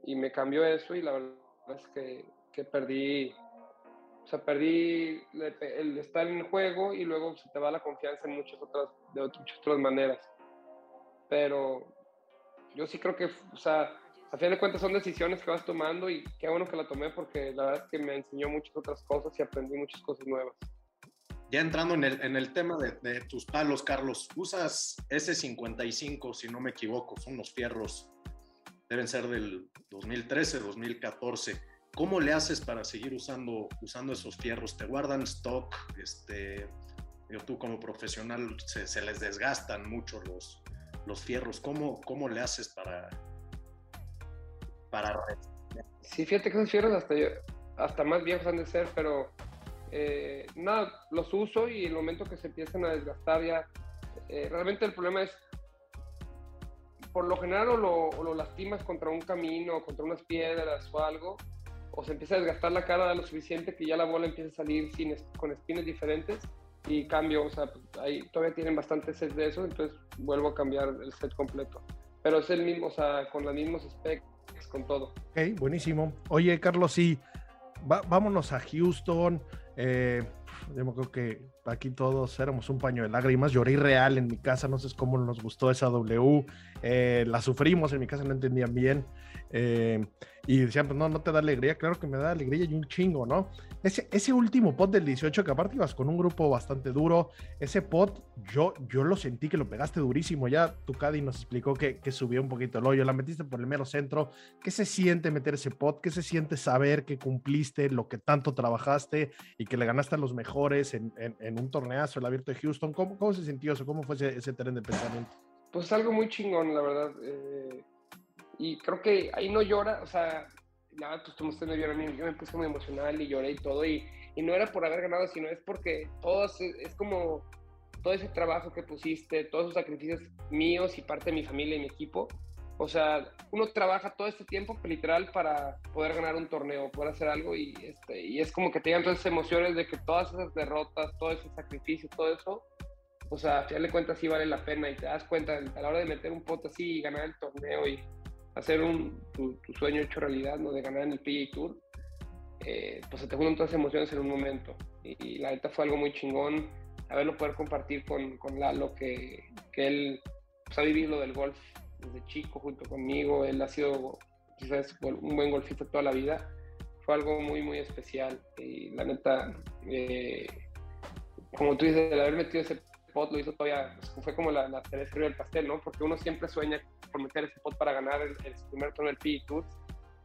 [SPEAKER 4] y me cambió eso y la verdad es que, que perdí o sea, perdí el estar en juego y luego se te va la confianza en muchas otras, de muchas otras maneras. Pero yo sí creo que, o sea, a fin de cuentas son decisiones que vas tomando y qué bueno que la tomé porque la verdad es que me enseñó muchas otras cosas y aprendí muchas cosas nuevas.
[SPEAKER 6] Ya entrando en el, en el tema de, de, tus palos, Carlos, usas S55, si no me equivoco, son los fierros, deben ser del 2013, 2014. ¿Cómo le haces para seguir usando, usando esos fierros? ¿Te guardan stock? Este, tú como profesional se, les desgastan mucho los, los fierros. ¿Cómo, ¿Cómo le haces para... para...
[SPEAKER 4] Sí, fíjate que esos fierros hasta, hasta más viejos han de ser, pero eh, nada, los uso y el momento que se empiezan a desgastar ya, eh, realmente el problema es, por lo general o lo, o lo, lastimas contra un camino, contra unas piedras o algo, o se empieza a desgastar la cara lo suficiente que ya la bola empieza a salir sin, con espines diferentes y cambio, o sea, ahí todavía tienen bastante set de eso, entonces vuelvo a cambiar el set completo. Pero es el mismo, o sea, con los mismos specs, con todo.
[SPEAKER 2] Ok, buenísimo. Oye, Carlos, sí, vámonos a Houston. Eh, yo me que aquí todos éramos un paño de lágrimas. Lloré real en mi casa, no sé cómo nos gustó esa W. Eh, la sufrimos en mi casa, no entendían bien. Eh, y decían, pues no, no te da alegría. Claro que me da alegría y un chingo, ¿no? Ese, ese último pot del 18, que aparte ibas con un grupo bastante duro, ese pot yo, yo lo sentí que lo pegaste durísimo. Ya tu Caddy nos explicó que, que subió un poquito el hoyo, la metiste por el mero centro. ¿Qué se siente meter ese pot? ¿Qué se siente saber que cumpliste lo que tanto trabajaste y que le ganaste a los mejores en, en, un torneazo, el abierto de Houston? ¿Cómo, cómo se sintió eso? ¿Cómo fue ese, ese tren de pensamiento?
[SPEAKER 4] Pues algo muy chingón, la verdad. Eh y creo que ahí no llora, o sea, nada, pues tú me yo me puse muy emocional y lloré y todo, y, y, no era por haber ganado, sino es porque todo es, es, como todo ese trabajo que pusiste, todos esos sacrificios míos y parte de mi familia y mi equipo. O sea, uno trabaja todo este tiempo literal para poder ganar un torneo, poder hacer algo y, este, y es como que te llegan todas esas emociones de que todas esas derrotas, todo ese sacrificio, todo eso, o sea, a final de cuentas sí vale la pena y te das cuenta a la hora de meter un pote así y ganar el torneo y hacer un, tu, sueño hecho realidad, ¿no? De ganar en el PGA Tour, eh, pues se te juntan todas las emociones en un momento. Y, la neta fue algo muy chingón haberlo poder compartir con, con Lalo, que, que él pues, ha vivido lo del golf desde chico junto conmigo. Él ha sido quizás un buen golfista toda la vida. Fue algo muy, muy especial. Y la neta, eh, como tú dices, el haber metido ese pot lo hizo todavía, pues, fue como la, la cereza del pastel, ¿no? Porque uno siempre sueña por meter ese pot para ganar el, el primer torneo del PGA Tour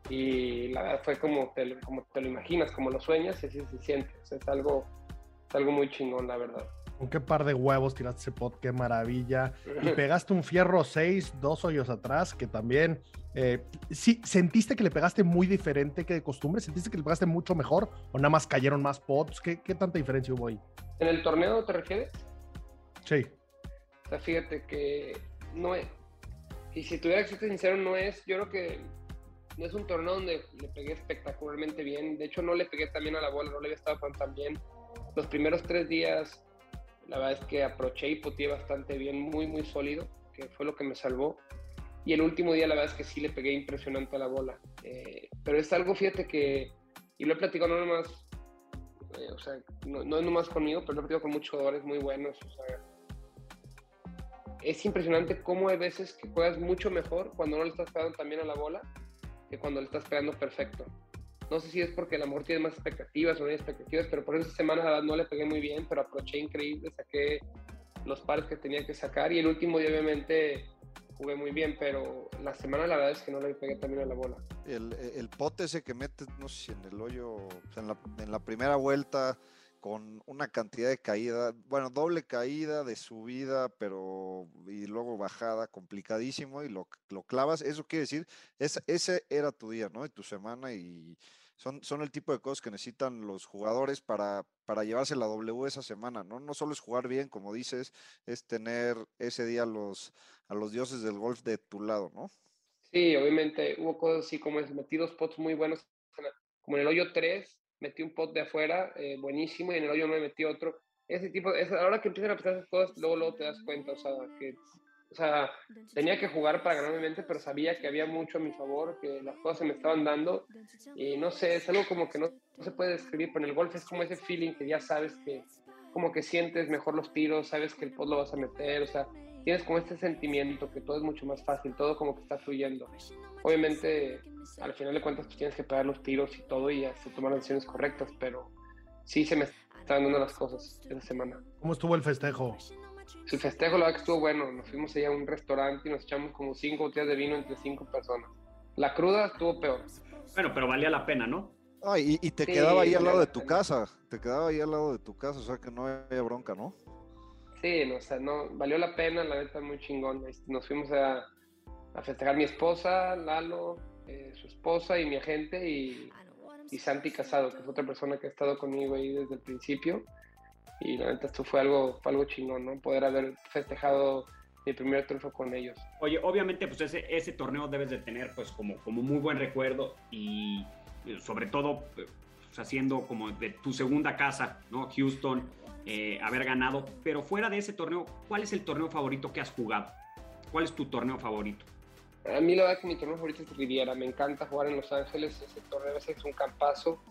[SPEAKER 4] y la verdad fue como te, lo, como te lo imaginas, como lo sueñas y así se siente. O sea, es algo, es algo muy chingón, la verdad.
[SPEAKER 2] Con qué par de huevos tiraste ese pot, qué maravilla. Y (laughs) pegaste un fierro 6, dos hoyos atrás, que también. Eh, sí, ¿sentiste que le pegaste muy diferente que de costumbre? ¿Sentiste que le pegaste mucho mejor? ¿O nada más cayeron más pots? ¿Qué, qué tanta diferencia hubo ahí?
[SPEAKER 4] ¿En el torneo te refieres?
[SPEAKER 2] Sí.
[SPEAKER 4] O sea, fíjate que no es. Y si tuviera que ser sincero, no es. Yo creo que no es un torneo donde le pegué espectacularmente bien. De hecho, no le pegué también a la bola, no le había estado tan bien. Los primeros tres días la verdad es que aproché y poteé bastante bien, muy, muy sólido, que fue lo que me salvó. Y el último día, la verdad es que sí le pegué impresionante a la bola. Eh, pero es algo, fíjate que, y lo he platicado no nomás, eh, o sea, no, no nomás conmigo, pero lo he platicado con muchos jugadores muy buenos. O sea, es impresionante cómo hay veces que juegas mucho mejor cuando no le estás pegando también a la bola que cuando le estás pegando perfecto. No sé si es porque el amor tiene más expectativas o no hay expectativas, pero por esa semana no le pegué muy bien, pero aproché increíble, saqué los pares que tenía que sacar y el último día obviamente jugué muy bien, pero la semana la verdad es que no le pegué también a la bola.
[SPEAKER 5] El, el pote ese que metes, no sé si en el hoyo, en, la, en la primera vuelta, con una cantidad de caída, bueno, doble caída de subida, pero y luego bajada, complicadísimo, y lo, lo clavas, eso quiere decir, es, ese era tu día, ¿no? Y tu semana, y son, son el tipo de cosas que necesitan los jugadores para, para llevarse la W esa semana, ¿no? No solo es jugar bien, como dices, es tener ese día a los, a los dioses del golf de tu lado, ¿no?
[SPEAKER 4] Sí, obviamente hubo cosas así como metí dos muy buenos, como en el hoyo 3, metí un pot de afuera eh, buenísimo y en el hoyo me metí otro. Ese tipo, es, ahora que empiezan a pasar esas cosas, luego, luego te das cuenta, o sea, que o sea, tenía que jugar para ganar mi mente, pero sabía que había mucho a mi favor, que las cosas se me estaban dando. Y no sé, es algo como que no, no se puede describir, pero en el golf es como ese feeling que ya sabes que, como que sientes mejor los tiros, sabes que el pot lo vas a meter, o sea, tienes como este sentimiento que todo es mucho más fácil, todo como que está fluyendo. Obviamente, al final de cuentas, pues tienes que pegar los tiros y todo y hasta tomar las decisiones correctas, pero sí se me están dando las cosas esa semana.
[SPEAKER 2] ¿Cómo estuvo el festejo?
[SPEAKER 4] El festejo, la verdad que estuvo bueno. Nos fuimos allá a un restaurante y nos echamos como cinco botellas de vino entre cinco personas. La cruda estuvo peor.
[SPEAKER 3] Bueno, pero valía la pena, ¿no?
[SPEAKER 5] Ah, y, y, te
[SPEAKER 4] Sí,
[SPEAKER 5] quedaba ahí al lado
[SPEAKER 4] la
[SPEAKER 5] de tu
[SPEAKER 4] pena.
[SPEAKER 5] casa, te quedaba ahí al lado de tu casa, o sea que no había bronca, ¿no?
[SPEAKER 4] Sí, no, o sea, no, valió la pena, la neta, muy chingón. Este, Nos fuimos a, a festejar mi esposa, Lalo, eh, su esposa y mi agente y, y Santi Casado, que es otra persona que ha estado conmigo ahí desde el principio. Y la neta, esto fue algo, fue algo chingón, ¿no? Poder haber festejado mi primer triunfo con ellos.
[SPEAKER 3] Oye, obviamente, pues ese, ese torneo debes de tener, pues, como, como muy buen recuerdo y eh, sobre todo, eh, pues, haciendo como de tu segunda casa, ¿no? Houston, eh, haber ganado. Pero fuera de ese torneo, ¿cuál es el torneo favorito que has jugado? ¿Cuál es tu torneo favorito?
[SPEAKER 4] A mí la verdad que mi torneo favorito es Riviera, me encanta jugar en Los Ángeles, ese torneo es un campazo.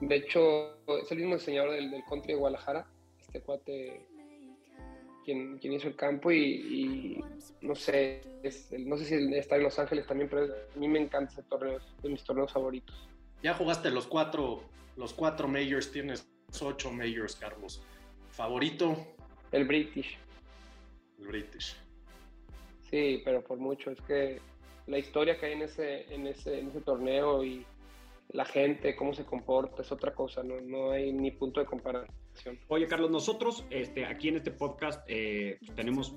[SPEAKER 4] De hecho, es el mismo diseñador del, del country de Guadalajara, este cuate quien, quien hizo el campo y, y no sé, es- no sé si está en Los Ángeles también, pero a mí me encanta ese torneo, es de mis torneos favoritos.
[SPEAKER 6] Ya jugaste los cuatro, los cuatro majors, tienes ocho majors, Carlos. Favorito,
[SPEAKER 4] El British,
[SPEAKER 6] el British.
[SPEAKER 4] sí, pero por mucho, es que la historia que hay en ese, en ese, en ese torneo y la gente, cómo se comporta, es otra cosa, no, no hay ni punto de comparación.
[SPEAKER 3] Oye, Carlos, nosotros este, aquí en este podcast eh, tenemos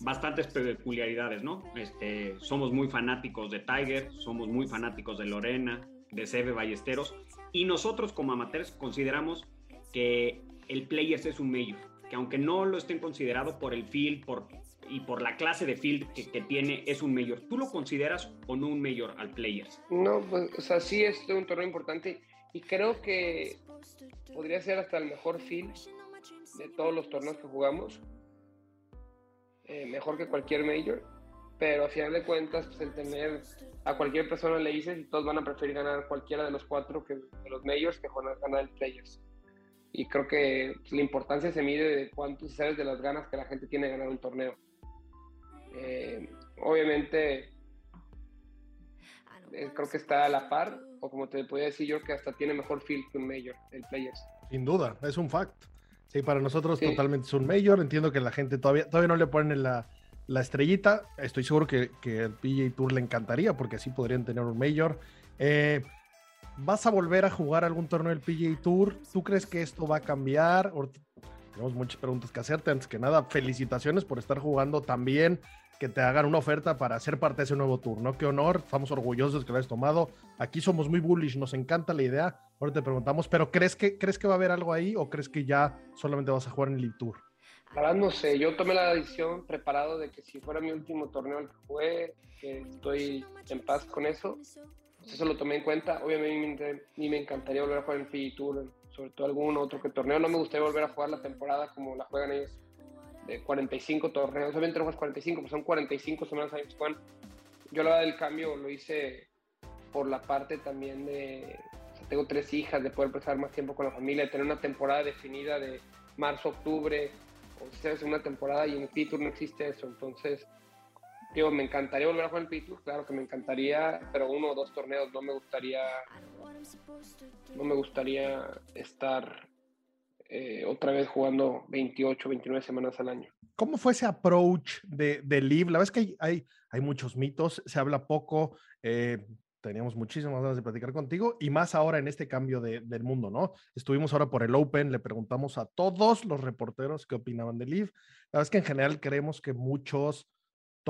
[SPEAKER 3] bastantes peculiaridades, ¿no? Este, somos muy fanáticos de Tiger, somos muy fanáticos de Lorena, de Seve Ballesteros, y nosotros como amateurs consideramos que el Players es un mayor, que aunque no lo estén considerado por el field por, y por la clase de field que, tiene, es un mayor. ¿Tú lo consideras o no un mayor al Players?
[SPEAKER 4] No, pues, o sea, sí es un torneo importante y creo que podría ser hasta el mejor field de todos los torneos que jugamos. Eh, mejor que cualquier major, pero a final de cuentas, pues el tener a cualquier persona le dices y todos van a preferir ganar cualquiera de los cuatro que de los majors que ganar el players. Y creo que pues, la importancia se mide de cuánto sabes de las ganas que la gente tiene de ganar un torneo. Eh, obviamente, eh, creo que está a la par, o como te podría decir yo, que hasta tiene mejor field que un Major, el Players.
[SPEAKER 2] Sin duda, es un fact. Sí, para nosotros
[SPEAKER 4] Sí.
[SPEAKER 2] totalmente es un mayor. Entiendo que la gente todavía, todavía no le ponen la, la estrellita. Estoy seguro que, que el PGA Tour le encantaría porque así podrían tener un mayor. Eh, ¿Vas a volver a jugar algún torneo del PGA Tour? ¿Tú crees que esto va a cambiar? ¿O tenemos muchas preguntas que hacerte. Antes que nada, felicitaciones por estar jugando tan bien, que te hagan una oferta para ser parte de ese nuevo tour, ¿no? Qué honor, estamos orgullosos que lo hayas tomado. Aquí somos muy bullish, nos encanta la idea. Ahora te preguntamos, ¿pero crees que, crees que va a haber algo ahí o crees que ya solamente vas a jugar en el Tour?
[SPEAKER 4] La verdad no sé, yo tomé la decisión preparado de que si fuera mi último torneo al que jugué, que estoy en paz con eso, eso lo tomé en cuenta. Obviamente mí me encantaría volver a jugar en PG Tour, sobre todo algún otro que torneo. No me gustaría volver a jugar la temporada como la juegan ellos de 45 torneos. Obviamente no juegas 45, pues son 45 semanas ahí Juan. Yo la verdad del cambio lo hice por la parte también de... Sea, tengo tres hijas, de poder pasar más tiempo con la familia, de tener una temporada definida de marzo, octubre, o si sabes, una temporada y en el P-Tour no existe eso. Entonces, digo, me encantaría volver a jugar el P-Tour, claro que me encantaría, pero uno o dos torneos no me gustaría, no me gustaría estar eh, otra vez jugando 28, 29 semanas al año.
[SPEAKER 2] ¿Cómo fue ese approach de, de Live? La verdad es que hay, hay, muchos mitos, se habla poco, eh, teníamos muchísimas ganas de platicar contigo y más ahora en este cambio de, del mundo, ¿no? Estuvimos ahora por el Open, le preguntamos a todos los reporteros qué opinaban de Live. La verdad es que en general creemos que muchos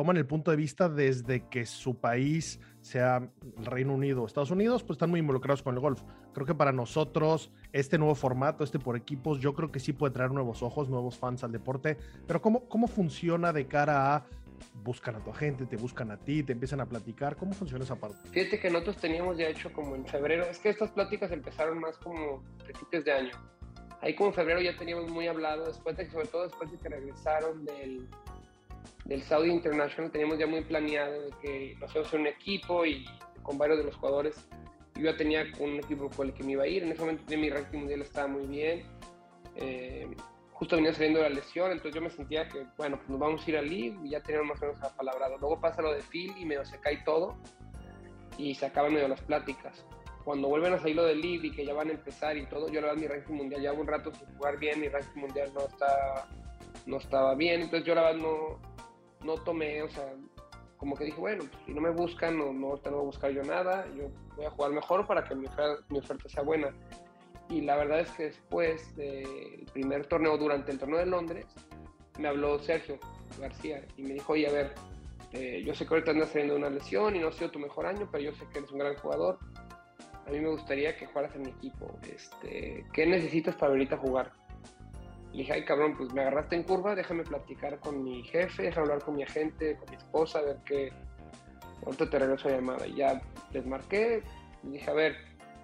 [SPEAKER 2] toman el punto de vista desde que su país, sea el Reino Unido o Estados Unidos, pues están muy involucrados con el golf. Creo que para nosotros este nuevo formato, este por equipos, yo creo que sí puede traer nuevos ojos, nuevos fans al deporte, pero ¿cómo, cómo funciona de cara a buscan a tu agente, te buscan a ti, te empiezan a platicar? ¿Cómo funciona esa parte?
[SPEAKER 4] Fíjate que nosotros teníamos ya hecho como en febrero, es que estas pláticas empezaron más como principios de año. Ahí como en febrero ya teníamos muy hablado, después de sobre todo después de que regresaron del, del Saudi International, teníamos ya muy planeado de que nos íbamos a un equipo y con varios de los jugadores. Yo ya tenía un equipo con el que me iba a ir, en ese momento mi ranking mundial estaba muy bien. Eh, justo venía saliendo de la lesión, entonces yo me sentía que, bueno, pues nos vamos a ir al Live y ya teníamos más o menos apalabrado. Luego pasa lo de Phil y medio se cae todo y se acaban medio las pláticas. Cuando vuelven a salir lo del Live y que ya van a empezar y todo, yo la verdad mi ranking mundial ya un rato sin jugar bien, mi ranking mundial no, está, no estaba bien, entonces yo la verdad no, no tomé, o sea, como que dije, bueno, pues, si no me buscan, no, no tengo que buscar yo nada, yo voy a jugar mejor para que mi oferta, mi oferta sea buena y la verdad es que después del primer torneo, durante el torneo de Londres, me habló Sergio García y me dijo, oye, a ver, eh, yo sé que ahorita andas saliendo de una lesión y no ha sido tu mejor año, pero yo sé que eres un gran jugador. A mí me gustaría que jugaras en mi equipo. Este, ¿Qué necesitas para ahorita jugar? Le dije, ay cabrón, pues me agarraste en curva, déjame platicar con mi jefe, déjame hablar con mi agente, con mi esposa, a ver qué... Ahorita te regreso a llamada. Y ya les marqué, y dije, a ver,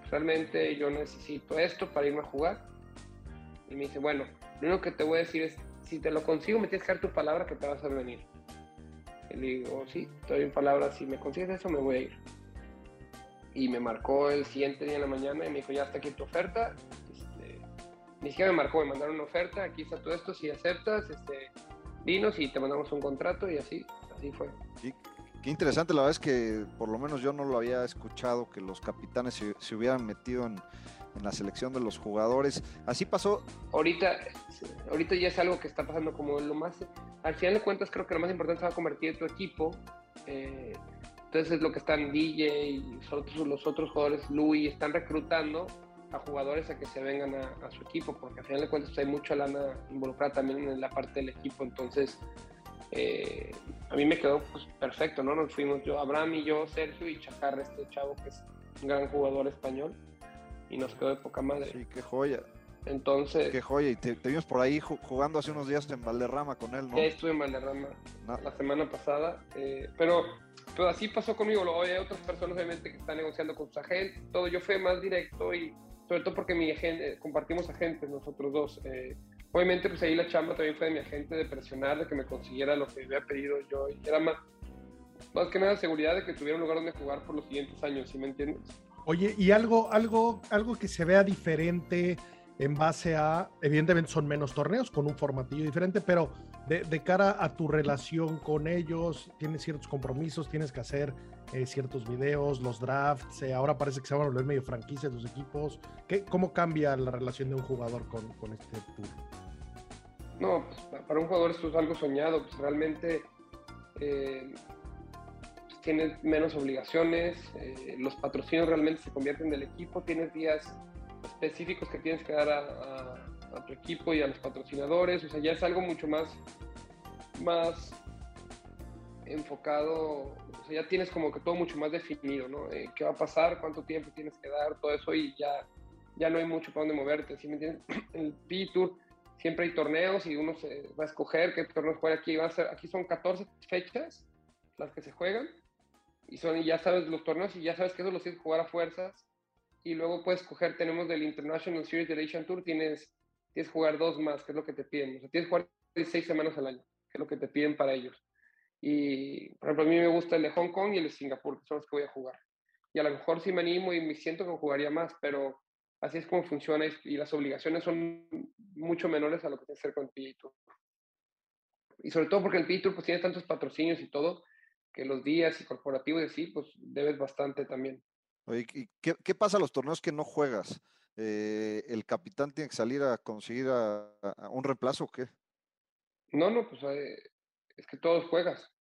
[SPEAKER 4] realmente yo necesito esto para irme a jugar. Y me dice, bueno, lo único que te voy a decir es, si te lo consigo, me tienes que dar tu palabra que te vas a venir. Y le digo, sí, estoy en palabra, si me consigues eso, me voy a ir. Y me marcó el siguiente día en la mañana y me dijo, ya está aquí tu oferta. Ni siquiera me marcó, me mandaron una oferta, aquí está todo esto, si aceptas, este, dinos y te mandamos un contrato y así, así fue.
[SPEAKER 5] Y Qué interesante, la verdad es que por lo menos yo no lo había escuchado, que los capitanes se, se hubieran metido en, en, la selección de los jugadores. Así pasó.
[SPEAKER 4] Ahorita, ahorita ya es algo que está pasando como lo más... Al final de cuentas creo que lo más importante se va a convertir en tu equipo. Eh, entonces es lo que están DJ y los, los otros jugadores, Louis, están reclutando a jugadores a que se vengan a, a su equipo, porque al final de cuentas hay mucha lana involucrada también en la parte del equipo. Entonces eh, a mí me quedó pues, perfecto, ¿no? Nos fuimos yo, Abraham y yo, Sergio y Chacarra, este chavo que es un gran jugador español, y nos quedó de poca madre.
[SPEAKER 5] Sí, qué joya.
[SPEAKER 4] Entonces.
[SPEAKER 5] Qué joya, y te, te vimos por ahí jugando hace unos días en Valderrama con él, ¿no?
[SPEAKER 4] Estuve en Valderrama no. la semana pasada, eh, pero, pero así pasó conmigo. Luego hay otras personas, obviamente, que están negociando con sus agentes, todo. Yo fui más directo y, sobre todo porque mi agente, compartimos agentes nosotros dos. Eh, obviamente pues ahí la chamba también fue de mi agente de presionar, de que me consiguiera lo que había pedido yo. Y era más, más que nada seguridad de que tuviera un lugar donde jugar por los siguientes años, ¿sí me entiendes?
[SPEAKER 2] Oye, y algo, algo, algo que se vea diferente en base a, evidentemente son menos torneos con un formatillo diferente, pero de, de cara a tu relación con ellos, tienes ciertos compromisos, tienes que hacer eh, ciertos videos, los drafts, eh, ahora parece que se van a volver medio franquicia tus equipos. ¿Qué, ¿Cómo cambia la relación de un jugador con, este tour?
[SPEAKER 4] No, pues, para un jugador esto es algo soñado, pues realmente eh, pues, tienes menos obligaciones, los patrocinios realmente se convierten del equipo, tienes días específicos que tienes que dar a tu equipo y a los patrocinadores, o sea, ya es algo mucho más, más enfocado, o ya tienes como que todo mucho más definido, ¿no? Eh, ¿Qué va a pasar? ¿Cuánto tiempo tienes que dar? Todo eso y ya, ya no hay mucho para dónde moverte, ¿sí me entiendes? (clears throat) El P-Tour siempre hay torneos y uno se va a escoger qué torneos juega aquí. Va a ser, aquí son 14 fechas las que se juegan y son, ya sabes los torneos y ya sabes que eso los tienes que jugar a fuerzas y luego puedes escoger, tenemos del International Series del Asian Tour, tienes, tienes que jugar dos más, que es lo que te piden. O sea, tienes que jugar seis semanas al año, que es lo que te piden para ellos. Y, por ejemplo, a mí me gusta el de Hong Kong y el de Singapur, que son los que voy a jugar. Y a lo mejor sí me animo y me siento que jugaría más, pero así es como funciona y las obligaciones son mucho menores a lo que tiene que hacer con el PGA Tour. Y sobre todo porque el PGA Tour pues, tiene tantos patrocinios y todo, que los días y corporativos y así, pues debes bastante también.
[SPEAKER 5] Oye, ¿qué, qué pasa a los torneos que no juegas? Eh, ¿El capitán tiene que salir a conseguir a, un reemplazo o qué?
[SPEAKER 4] No, no, pues eh, es que todos juegas.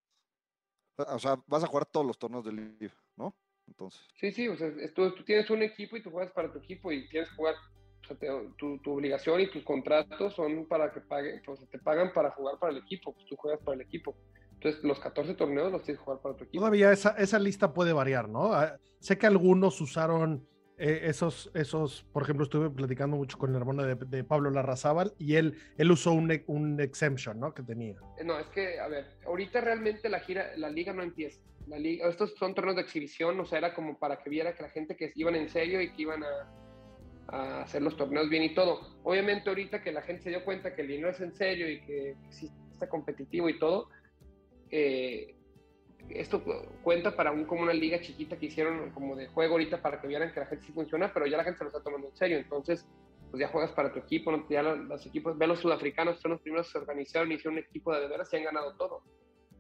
[SPEAKER 5] O sea, vas a jugar todos los torneos del live, ¿no? Entonces.
[SPEAKER 4] Sí, sí, o sea, tú, tienes un equipo y tú juegas para tu equipo y tienes que jugar. O sea, tu, tu, obligación y tus contratos son para que paguen, o sea, te pagan para jugar para el equipo, pues tú juegas para el equipo. Entonces, los 14 torneos los tienes que jugar para tu equipo.
[SPEAKER 2] Todavía esa, esa lista puede variar, ¿no? Ah, sé que algunos usaron eh, esos, esos, por ejemplo, estuve platicando mucho con el hermano de, Pablo Larrazábal y él, él usó un, un exemption, ¿no? Que tenía.
[SPEAKER 4] No, es que, a ver, ahorita realmente la gira, la liga no empieza la liga, estos son torneos de exhibición, o sea, era como para que viera que la gente que iban en serio y que iban a, hacer los torneos bien y todo. Obviamente ahorita que la gente se dio cuenta que el dinero es en serio y que está competitivo y todo, eh, esto cuenta para un, como una liga chiquita que hicieron como de juego ahorita para que vieran que la gente sí funciona, pero ya la gente se lo está tomando en serio, entonces pues ya juegas para tu equipo, ya los, equipos, ve los sudafricanos son los primeros que se organizaron, hicieron un equipo de de veras y han ganado todo.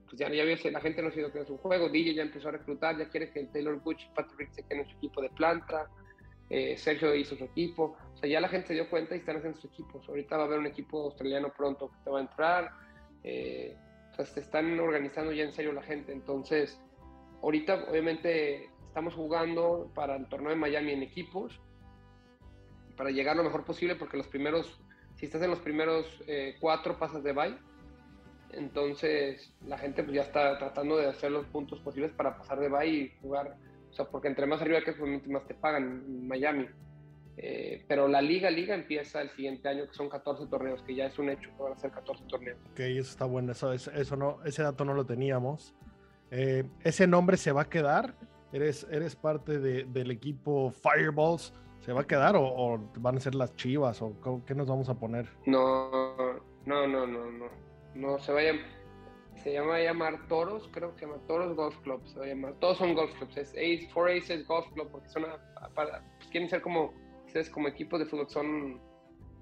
[SPEAKER 4] Pues ya, ya la gente no ha sido que es un juego, DJ ya empezó a reclutar, ya quiere que el Taylor Butch Patrick se queden en su equipo de planta, eh, Sergio hizo su equipo, o sea, ya la gente se dio cuenta y están haciendo sus equipos, ahorita va a haber un equipo australiano pronto que te va a entrar, eh, se están organizando ya en serio la gente, entonces, ahorita obviamente estamos jugando para el torneo de Miami en equipos, para llegar lo mejor posible, porque los primeros, si estás en los primeros eh, cuatro pasas de bye, entonces, la gente pues ya está tratando de hacer los puntos posibles para pasar de bye y jugar. O sea, porque entre más arriba que es, más te pagan Miami. Eh, pero la liga, liga empieza el siguiente año, que son 14 torneos, que ya es un hecho que van a ser 14 torneos.
[SPEAKER 2] Ok, eso está bueno, eso, eso no, ese dato no lo teníamos. Eh, ¿Ese nombre se va a quedar? ¿Eres, eres parte de, del equipo Fireballs? ¿Se va a quedar o, o, van a ser las chivas? ¿O qué nos vamos a poner?
[SPEAKER 4] No, no, no, no, no no se va a llamar, se llama a llamar Toros, creo que se llama Toros Golf Club, se va a llamar, todos son golf clubs, es Ace, Four Aces Golf Club, porque son, para, pues quieren ser como, ustedes como equipos de fútbol, son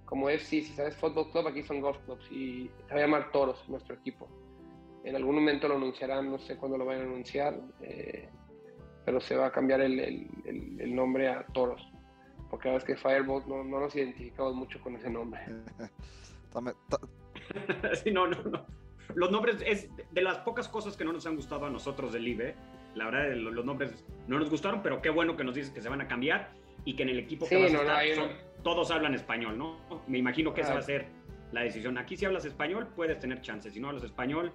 [SPEAKER 4] como FC, si sabes Fútbol Club, aquí son golf clubs, y se va a llamar Toros, nuestro equipo. En algún momento lo anunciarán, no sé cuándo lo vayan a anunciar, eh, pero se va a cambiar el, el, el, nombre a Toros, porque la verdad es que Firebolt no, no nos identificamos mucho con ese nombre. (laughs) (laughs)
[SPEAKER 3] sí, no, no, no. Los nombres es de las pocas cosas que no nos han gustado a nosotros del IBE. La verdad, los nombres no nos gustaron, pero qué bueno que nos dices que se van a cambiar y que en el equipo que vas a estar todos hablan español, ¿no? Me imagino que esa va a ser la decisión. Aquí si hablas español puedes tener chances, si no hablas español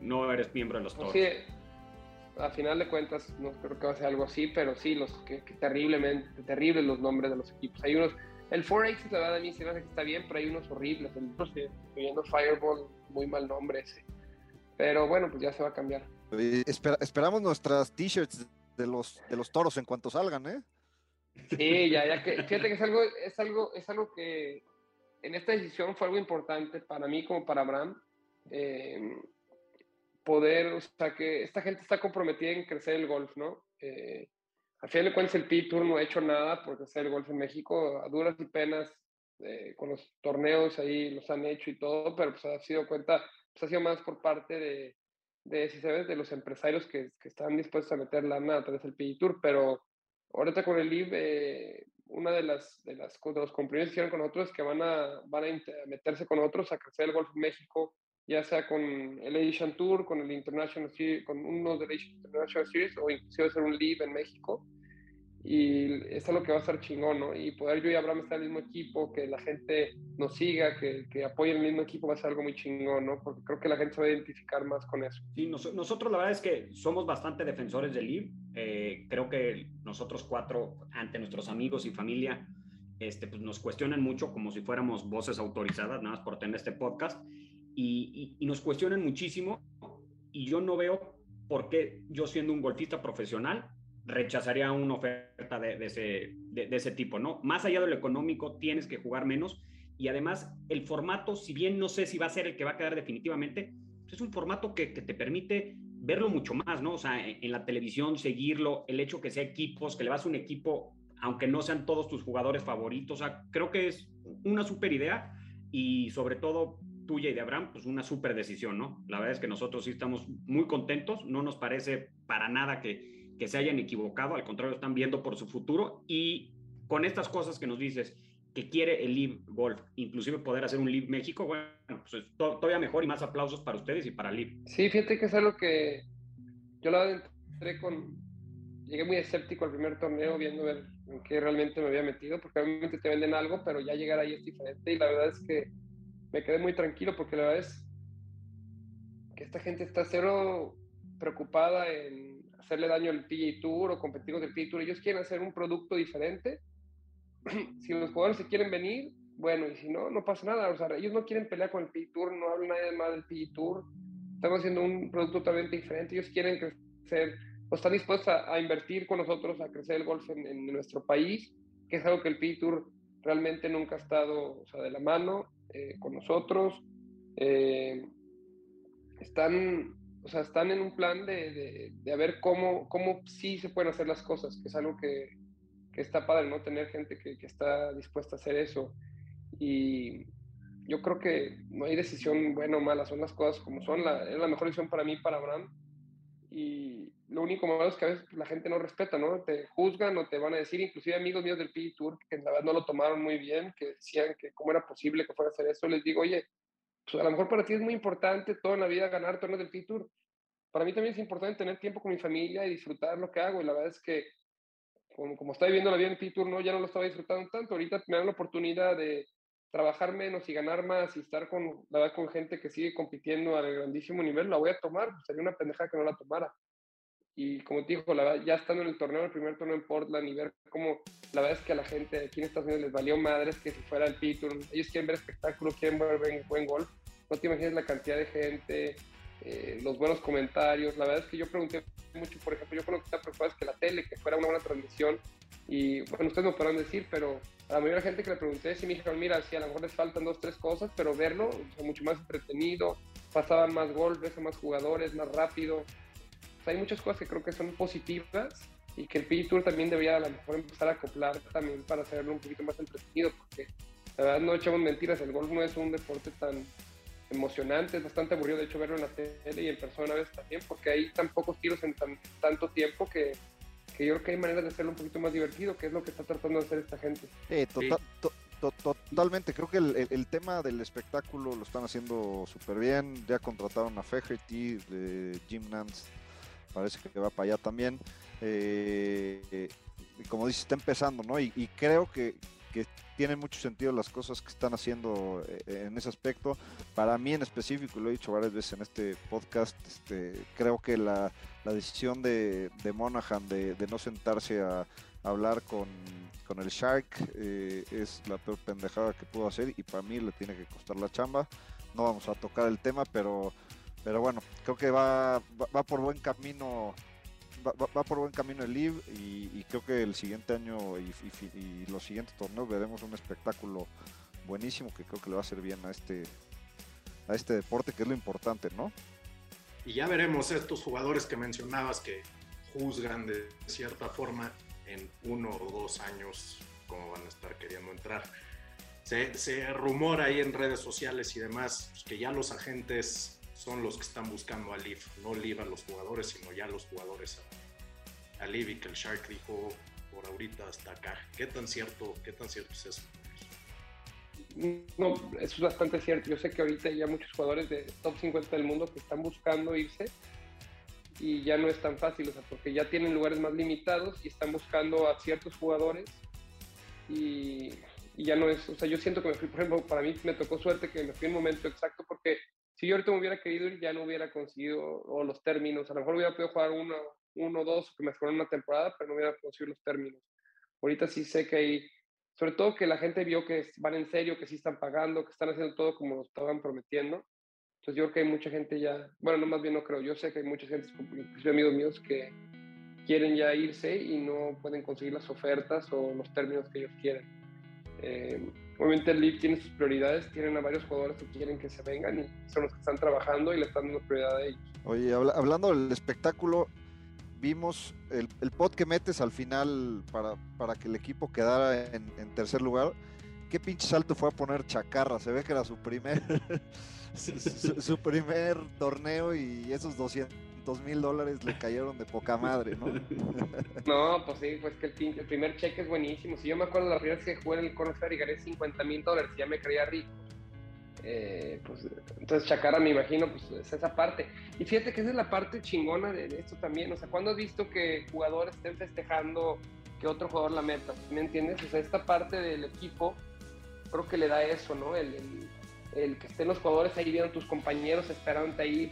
[SPEAKER 3] no eres miembro de los toros.
[SPEAKER 4] Sí, a final de cuentas no creo que va a ser algo así, pero sí, los que, terriblemente, terribles los nombres de los equipos. Hay unos el 4X, la verdad, a mí se me hace que está bien, pero hay unos horribles. Incluyendo Fireball, muy mal nombre ese. Pero bueno, pues ya se va a cambiar.
[SPEAKER 5] esperamos nuestras t-shirts de los, de los toros en cuanto salgan, ¿eh?
[SPEAKER 4] Sí, ya, ya que, fíjate que es algo, es algo, es algo que en esta decisión fue algo importante para mí como para Abraham. Eh, poder, o sea, que esta gente está comprometida en crecer el golf, ¿no? Eh, al final de cuentas el PI Tour no ha hecho nada por hacer el golf en México, a duras y penas, eh, con los torneos ahí los han hecho y todo, pero pues ha sido cuenta, pues ha sido más por parte de, de, si sabes, de los empresarios que, que, están dispuestos a meter lana a través del PI Tour, pero ahorita con el LIV, eh, una de las, de las de los compromisos que hicieron con otros es que van a, van a meterse con otros a crecer el golf en México, ya sea con el Asian Tour, con el International Series, con uno de Asian International Series o inclusive hacer un LIV en México y eso es lo que va a estar chingón, ¿no? Y poder yo y Abraham estar en el mismo equipo, que la gente nos siga, que, que apoye el mismo equipo va a ser algo muy chingón, ¿no? Porque creo que la gente se va a identificar más con eso.
[SPEAKER 3] Sí, nos, nosotros la verdad es que somos bastante defensores del LIV. Eh, creo que nosotros cuatro, ante nuestros amigos y familia, este, pues nos cuestionan mucho como si fuéramos voces autorizadas, nada más por tener este podcast, y, y nos cuestionan muchísimo, y yo no veo por qué yo siendo un golfista profesional rechazaría una oferta de, ese, de, ese tipo, ¿no? Más allá de lo económico, tienes que jugar menos y además el formato, si bien no sé si va a ser el que va a quedar definitivamente, pues es un formato que, que te permite verlo mucho más, ¿no? O sea, en, la televisión, seguirlo, el hecho que sea equipos, que le vas a un equipo, aunque no sean todos tus jugadores favoritos, o sea, creo que es una súper idea y sobre todo tuya y de Abraham, pues una súper decisión, ¿no? La verdad es que nosotros sí estamos muy contentos, no nos parece para nada que que se hayan equivocado, al contrario, están viendo por su futuro y con estas cosas que nos dices, que quiere el Live Golf, inclusive poder hacer un Live México, bueno, pues es todavía mejor y más aplausos para ustedes y para Live.
[SPEAKER 4] Sí, fíjate que es algo que yo la entré con, llegué muy escéptico al primer torneo viendo ver en qué realmente me había metido, porque obviamente te venden algo, pero ya llegar ahí es diferente y la verdad es que me quedé muy tranquilo porque la verdad es que esta gente está cero preocupada en hacerle daño al PGA Tour o competir con el PGA Tour. Ellos quieren hacer un producto diferente. (clears throat) si los jugadores se quieren venir, bueno, y si no, no pasa nada. O sea, ellos no quieren pelear con el PGA Tour, no hablan nadie más del PGA Tour. Estamos haciendo un producto totalmente diferente. Ellos quieren crecer, o están dispuestos a, a invertir con nosotros, a crecer el golf en, en, nuestro país, que es algo que el PGA Tour realmente nunca ha estado o sea, de la mano eh, con nosotros. Eh, están o sea, están en un plan de, de, de, a ver cómo, cómo sí se pueden hacer las cosas, que es algo que, que está padre, ¿no? Tener gente que, que, está dispuesta a hacer eso. Y yo creo que no hay decisión buena o mala, son las cosas como son. La, es la mejor decisión para mí, para Abraham. Y lo único malo es que a veces la gente no respeta, ¿no? Te juzgan o te van a decir, inclusive amigos míos del PG Tour, que la verdad no lo tomaron muy bien, que decían que cómo era posible que fuera a hacer eso. Les digo, oye, pues a lo mejor para ti es muy importante toda la vida ganar torneos del PGA Tour. Para mí también es importante tener tiempo con mi familia y disfrutar lo que hago. Y la verdad es que, como, como estoy viviendo la vida en ¿no? ya no lo estaba disfrutando tanto. Ahorita me dan la oportunidad de trabajar menos y ganar más y estar con, la verdad, con gente que sigue compitiendo al grandísimo nivel, la voy a tomar. Pues sería una pendeja que no la tomara. Y como te dijo, la verdad, ya estando en el torneo, el primer torneo en Portland y ver cómo la verdad es que a la gente aquí en Estados Unidos les valió madres que si fuera el PGA Tour. Ellos quieren ver espectáculo, quieren ver buen, buen golf no te imaginas la cantidad de gente, eh, los buenos comentarios. La verdad es que yo pregunté mucho, por ejemplo, yo creo que está preocupado es que la tele, que fuera una buena transmisión. Y bueno, ustedes me podrán decir, pero a la mayoría de la gente que le pregunté, sí me dijeron, mira, sí, a lo mejor les faltan dos, tres cosas, pero verlo, o mucho más entretenido, pasaban más golpes, más jugadores, más rápido. Sea, hay muchas cosas que creo que son positivas y que el PG Tour también debería a lo mejor empezar a acoplar también para hacerlo un poquito más entretenido, porque la verdad no echamos mentiras, el golf no es un deporte tan, emocionante, es bastante aburrido de hecho verlo en la tele y en persona a veces también, porque hay tan pocos tiros en tan, tanto tiempo que, que, yo creo que hay maneras de hacerlo un poquito más divertido, que es lo que está tratando de hacer esta gente.
[SPEAKER 5] Eh, total, sí. to, to, totalmente, creo que el, el, el, tema del espectáculo lo están haciendo súper bien, ya contrataron a Feherty de Jim Nance, parece que va para allá también. Eh, como dice, está empezando, ¿no? Y, y creo que, que tienen mucho sentido las cosas que están haciendo eh, en ese aspecto. Para mí en específico, lo he dicho varias veces en este podcast, este, creo que la, la decisión de, de Monaghan de, de, no sentarse a, a hablar con, con, el Shark eh, es la peor pendejada que pudo hacer y para mí le tiene que costar la chamba. No vamos a tocar el tema, pero, pero bueno, creo que va, va, por buen camino Va, va, por buen camino el Live y, creo que el siguiente año y, los siguientes torneos veremos un espectáculo buenísimo que creo que le va a hacer bien a este a este deporte que es lo importante, ¿no?
[SPEAKER 6] Y ya veremos estos jugadores que mencionabas que juzgan de cierta forma en uno o dos años cómo van a estar queriendo entrar. Se, se rumora ahí en redes sociales y demás pues, que ya los agentes son los que están buscando a Liv, no Liv a los jugadores, sino ya los jugadores a, a Liv y que el Shark dijo por ahorita hasta acá. ¿Qué tan cierto, qué tan cierto es eso?
[SPEAKER 4] No, eso es bastante cierto. Yo sé que ahorita hay ya muchos jugadores de top 50 del mundo que están buscando irse y ya no es tan fácil, o sea, porque ya tienen lugares más limitados y están buscando a ciertos jugadores y, y ya no es, o sea, yo siento que me fui, por ejemplo, para mí me tocó suerte que me fui en momento exacto porque si yo ahorita me hubiera querido ir ya no hubiera conseguido los términos, a lo mejor hubiera podido jugar uno, uno dos que me fueron una temporada, pero no hubiera conseguido los términos. Ahorita sí sé que hay, sobre todo que la gente vio que van en serio, que sí están pagando, que están haciendo todo como lo estaban prometiendo. Entonces yo creo que hay mucha gente ya, bueno, no más bien no creo, yo sé que hay mucha gente, inclusive amigos míos, que quieren ya irse y no pueden conseguir las ofertas o los términos que ellos quieren. Eh, obviamente el League tiene sus prioridades, tienen a varios jugadores que quieren que se vengan y son los que están trabajando y le están dando prioridad a ellos.
[SPEAKER 5] Oye, hablando del espectáculo, vimos el, el, pot que metes al final para, para que el equipo quedara en, tercer lugar. ¿Qué pinche salto fue a poner Chacarra? Se ve que era su primer, (laughs) su, su, primer torneo y esos 200 mil dólares le cayeron de poca madre, ¿no? (laughs)
[SPEAKER 4] No, pues sí, pues que el, el primer cheque es buenísimo. Si yo me acuerdo la primera vez que jugué en el Corner y gané 50 mil dólares y ya me creía rico. Eh, pues, entonces Chacara me imagino pues es esa parte y fíjate que esa es la parte chingona de, esto también o sea cuando has visto que jugadores estén festejando que otro jugador la meta ¿me entiendes? o sea esta parte del equipo creo que le da eso ¿no? el, el, el que estén los jugadores ahí viendo tus compañeros esperándote ahí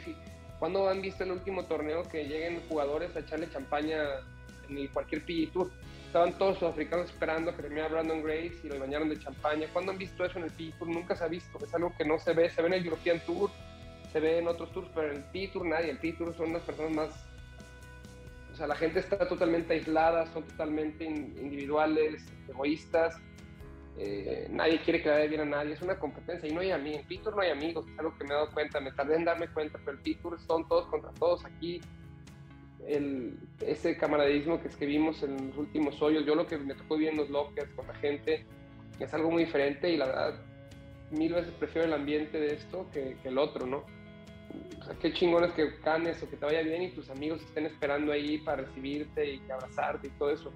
[SPEAKER 4] cuando han visto el último torneo que lleguen jugadores a echarle champaña en cualquier PG Tour estaban todos los africanos esperando que terminara Brandon Grace y lo bañaron de champaña. ¿Cuándo han visto eso en el PG Tour? Nunca se ha visto. Es algo que no se ve. Se ve en el European Tour, se ve en otros tours, pero en el PG Tour nadie. El PG Tour son unas personas más. O sea, la gente está totalmente aislada, son totalmente individuales, egoístas. Eh, nadie quiere que vaya bien a nadie. Es una competencia y no hay amigos. En Tour no hay amigos. Es algo que me he dado cuenta. Me tardé en darme cuenta, pero el PG Tour son todos contra todos aquí el, ese camaradismo que escribimos en los últimos hoyos, yo lo que me tocó vivir en los lockers con la gente es algo muy diferente y la verdad mil veces prefiero el ambiente de esto que, que el otro, ¿no? O sea, qué chingón es que ganes o que te vaya bien y tus amigos estén esperando ahí para recibirte y abrazarte y todo eso.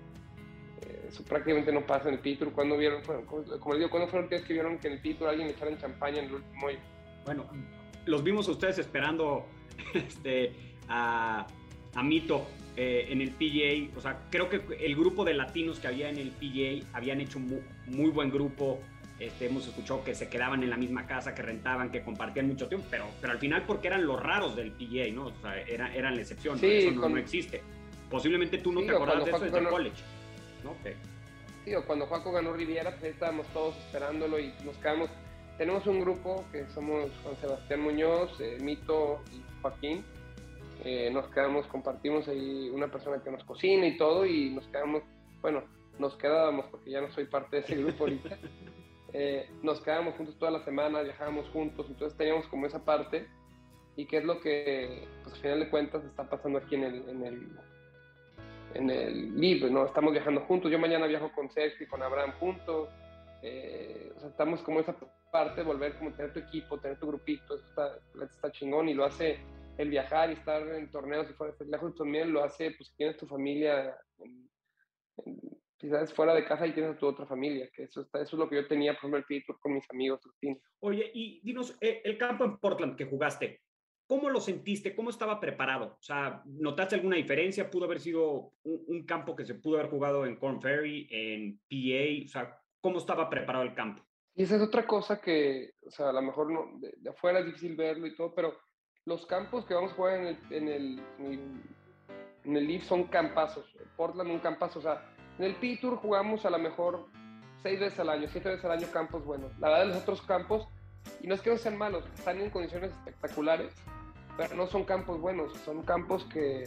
[SPEAKER 4] Eso prácticamente no pasa en el Pitur. cuando vieron, como les digo, ¿cuándo fueron que vieron que en el Pitur alguien le echaran champaña en el último hoyo?
[SPEAKER 3] Bueno, los vimos a ustedes esperando este, a a Mito eh, en el PGA. O sea, creo que el grupo de latinos que había en el PGA habían hecho un muy, muy, buen grupo. Este, hemos escuchado que se quedaban en la misma casa, que rentaban, que compartían mucho tiempo, pero, pero al final porque eran los raros del PGA, ¿no? O sea, era, eran la excepción,
[SPEAKER 4] sí,
[SPEAKER 3] eso no,
[SPEAKER 4] con...
[SPEAKER 3] no, existe. Posiblemente tú no sí, te acordás de eso desde
[SPEAKER 4] ganó...
[SPEAKER 3] college, ¿no? Okay.
[SPEAKER 4] Sí, o cuando Juaco ganó Riviera, pues estábamos todos esperándolo y nos quedamos. Tenemos un grupo que somos Juan Sebastián Muñoz, eh, Mito y Joaquín, eh, nos quedamos, compartimos ahí una persona que nos cocina y todo, y nos quedamos, bueno, nos quedábamos, porque ya no soy parte de ese grupo ahorita, (laughs) eh, nos quedábamos juntos toda la semana, viajábamos juntos, entonces teníamos como esa parte, y qué es lo que, pues al final de cuentas, está pasando aquí en el, en el, en el libro, ¿no? Estamos viajando juntos, yo mañana viajo con Sergio y con Abraham juntos, eh, o sea, estamos como esa parte de volver como tener tu equipo, tener tu grupito, eso está, está chingón y lo hace el viajar y estar en torneos y fuera lejos también lo hace, pues tienes tu familia, en, en, quizás fuera de casa y tienes a tu otra familia, que eso, está, eso es lo que yo tenía, por ejemplo, el con mis amigos.
[SPEAKER 3] Oye, y dinos, eh, el campo en Portland que jugaste, ¿cómo lo sentiste? ¿Cómo estaba preparado? O sea, ¿notaste alguna diferencia? ¿Pudo haber sido un, un campo que se pudo haber jugado en Corn Ferry, en PA? O sea, ¿cómo estaba preparado el campo?
[SPEAKER 4] Y esa es otra cosa que, o sea, a lo mejor no, de, de afuera es difícil verlo y todo, pero los campos que vamos a jugar en el, en el, en el, en el Leaf son campazos. Portland un campazo. O sea, en el P-Tour jugamos a lo mejor seis veces al año, siete veces al año campos buenos. La verdad, los otros campos, y no es que no sean malos, están en condiciones espectaculares, pero no son campos buenos. Son campos que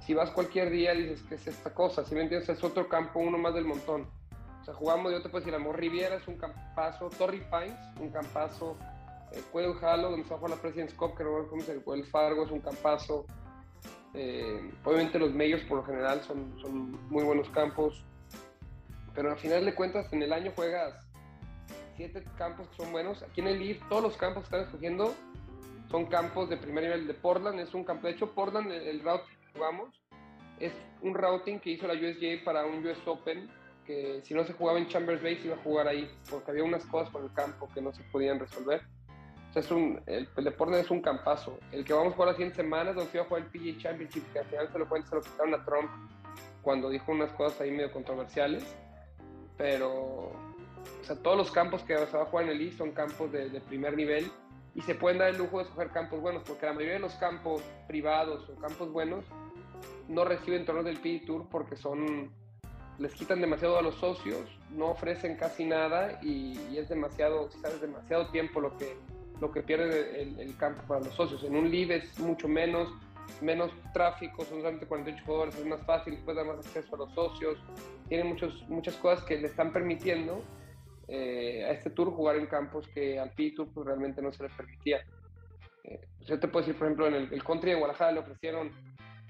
[SPEAKER 4] si vas cualquier día dices que es esta cosa. Si me entiendes, es otro campo, uno más del montón. O sea, jugamos, yo te puedo decir, Amor Riviera es un campazo, Torrey Pines, un campazo, el Quail Halo, donde se va a jugar la President's Cup, que no cómo se el Fargo, es un campazo. Eh, obviamente los medios por lo general son, son muy buenos campos, pero al final de cuentas en el año juegas siete campos que son buenos. Aquí en el Leaf todos los campos que están escogiendo son campos de primer nivel de Portland, es un campo, de hecho Portland, el, el route que jugamos, es un routing que hizo la USGA para un US Open, que si no se jugaba en Chambers Bay se iba a jugar ahí, porque había unas cosas con el campo que no se podían resolver es un, el, el, deporte es un campazo. El que vamos a jugar las 100 semanas, donde fui a jugar el PGA Championship, que al final se lo se lo quitaron a Trump cuando dijo unas cosas ahí medio controversiales. Pero, o sea, todos los campos que se va a jugar en el East son campos de, de primer nivel y se pueden dar el lujo de escoger campos buenos, porque la mayoría de los campos privados o campos buenos no reciben torneos del PGA Tour porque son les quitan demasiado a los socios, no ofrecen casi nada y, y es demasiado, sabes, demasiado tiempo lo que, lo que pierde el, el, campo para los socios. En un live es mucho menos, menos tráfico, son solamente 48 jugadores, es más fácil, puede dar más acceso a los socios, tiene muchos, muchas cosas que le están permitiendo eh, a este tour jugar en campos que al PGA Tour pues, realmente no se les permitía. Eh, yo te puedo decir, por ejemplo, en el, el country de Guadalajara le ofrecieron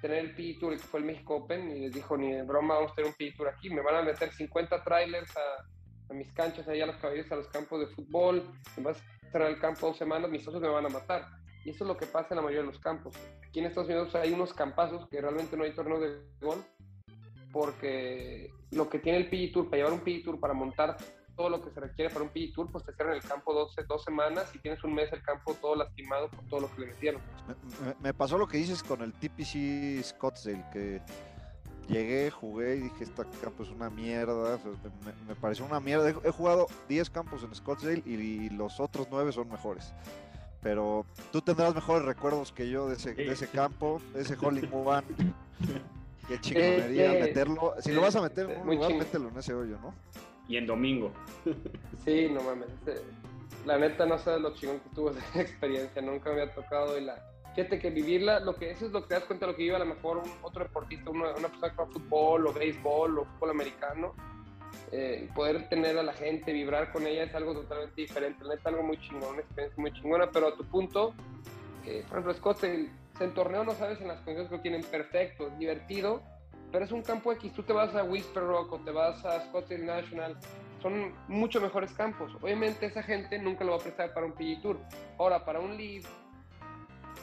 [SPEAKER 4] tener el PGA Tour, que fue el México Open, y les dijo, ni de broma vamos a tener un PGA Tour aquí, me van a meter 50 trailers a, a mis canchas, allá a los caballeros, a los campos de fútbol, me vas a cerrar el campo dos semanas, mis socios me van a matar. Y eso es lo que pasa en la mayoría de los campos. Aquí en Estados Unidos hay unos campazos que realmente no hay torneo de golf, porque lo que tiene el PGA Tour, para llevar un PGA Tour, para montar todo lo que se requiere para un PGA Tour, pues te cierran el campo 12, dos semanas y tienes un mes el campo todo lastimado por todo lo que le metieron.
[SPEAKER 5] Me, me pasó lo que dices con el TPC Scottsdale, que llegué, jugué y dije, este campo es una mierda, me, me pareció una mierda. He, he, jugado 10 campos en Scottsdale y, y, los otros 9 son mejores. Pero tú tendrás mejores recuerdos que yo de ese, de ese campo, de ese Holly (laughs) One. Qué chingonería eh, eh, meterlo. Si eh, lo vas a meter en un lugar, ching... mételo en ese hoyo, ¿no?
[SPEAKER 3] Y en domingo. (laughs)
[SPEAKER 4] Sí, no mames. La neta no sabes lo chingón que tuvo (laughs) esa experiencia, nunca me había tocado y la fíjate que vivirla, lo que eso es lo que te das cuenta lo que vive a lo mejor un, otro deportista, una, una, persona que juega fútbol o béisbol o fútbol americano, eh, poder tener a la gente, vibrar con ella es algo totalmente diferente, la neta algo muy chingón, una experiencia muy chingona, pero a tu punto, eh, por ejemplo, Scott, en torneo no sabes en las condiciones que lo tienen perfecto, divertido, pero es un campo X. Tú te vas a Whisper Rock o te vas a Scottsdale National, son mucho mejores campos. Obviamente esa gente nunca lo va a prestar para un PG Tour. Ahora, para un Live,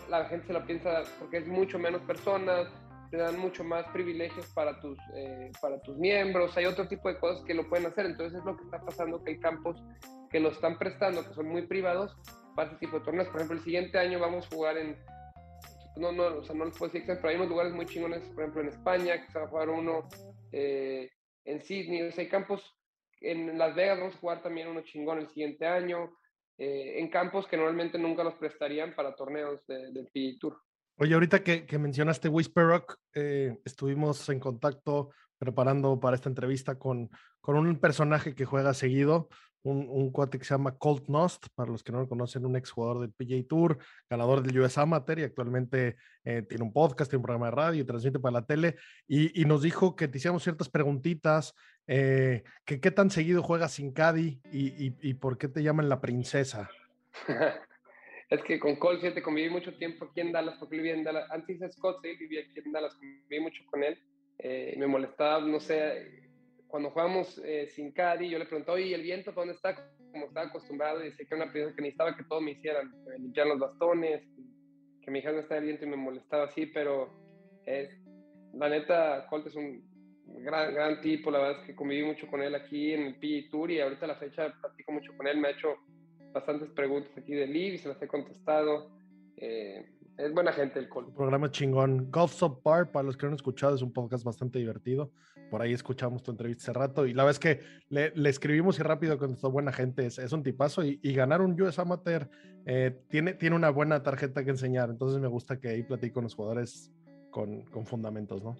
[SPEAKER 4] la gente se lo piensa porque es mucho menos personas, te dan mucho más privilegios para tus, eh, para tus miembros, hay otro tipo de cosas que lo pueden hacer. Entonces es lo que está pasando que hay campos que lo están prestando, que son muy privados, para este tipo de torneos. Por ejemplo, el siguiente año vamos a jugar en no, no, o sea, no les puedo decir pero hay unos lugares muy chingones, por ejemplo en España, que se va a jugar uno, eh, en Sydney, o sea, hay campos, en Las Vegas vamos a jugar también uno chingón el siguiente año, eh, en campos que normalmente nunca los prestarían para torneos del de PGA Tour.
[SPEAKER 2] Oye, ahorita que, que mencionaste Whisper Rock, eh, estuvimos en contacto preparando para esta entrevista con, con un personaje que juega seguido, un, un, cuate que se llama Colt Nost, para los que no lo conocen, un exjugador del PGA Tour, ganador del US Amateur y actualmente eh, tiene un podcast, tiene un programa de radio y transmite para la tele. Y, y nos dijo que te hiciéramos ciertas preguntitas, eh, que qué tan seguido juegas sin Caddy y, y, y, por qué te llaman la princesa. (laughs)
[SPEAKER 4] es que con Colt, fíjate, conviví mucho tiempo aquí en Dallas, porque vivía en Dallas. Antes de Scott, sí, vivía aquí en Dallas, conviví mucho con él. Eh, me molestaba, no sé, cuando jugamos eh, sin Caddy, yo le pregunté, oye, ¿el viento dónde está? Como estaba acostumbrado, y decía que era una pieza que necesitaba que todo me hicieran, que me limpiaran los bastones, que me dijeran dónde está el viento y me molestaba así, pero la neta, Colt es un gran, gran tipo, la verdad es que conviví mucho con él aquí en el PG Tour y ahorita a la fecha platico mucho con él, me ha hecho bastantes preguntas aquí de Liv y se las he contestado. Eh, es buena gente el Col.
[SPEAKER 2] Programa chingón. Golf Subpar, para los que no han escuchado, es un podcast bastante divertido. Por ahí escuchamos tu entrevista hace rato y la verdad es que le, le escribimos y rápido contestó buena gente. Es, es un tipazo y, y, ganar un US Amateur eh, tiene, tiene una buena tarjeta que enseñar. Entonces me gusta que ahí platique con los jugadores con, con fundamentos, ¿no?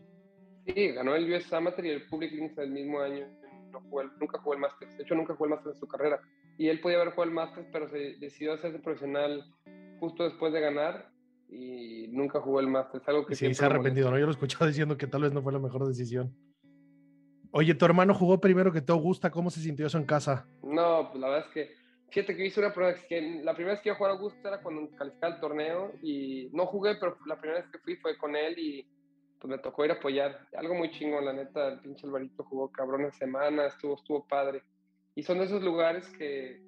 [SPEAKER 4] Sí, ganó el US Amateur y el Public Links del mismo año. No jugó el, nunca jugó el Masters. De hecho, nunca jugó el Masters en su carrera. Y él podía haber jugado el Masters, pero se decidió hacerse profesional justo después de ganar y nunca jugó el Masters. Algo que
[SPEAKER 2] sí, se ha arrepentido, ¿no? Yo lo he escuchado diciendo que tal vez no fue la mejor decisión. Oye, tu hermano jugó primero que te Augusta, ¿cómo se sintió eso en casa?
[SPEAKER 4] No, pues la verdad es que, fíjate que hice una prueba, que la primera vez que iba a jugar a era cuando calificaba el torneo y no jugué, pero la primera vez que fui fue con él y pues me tocó ir a apoyar. Algo muy chingón, la neta, el pinche Alvarito jugó cabrón en semana, estuvo, estuvo padre. Y son de esos lugares que,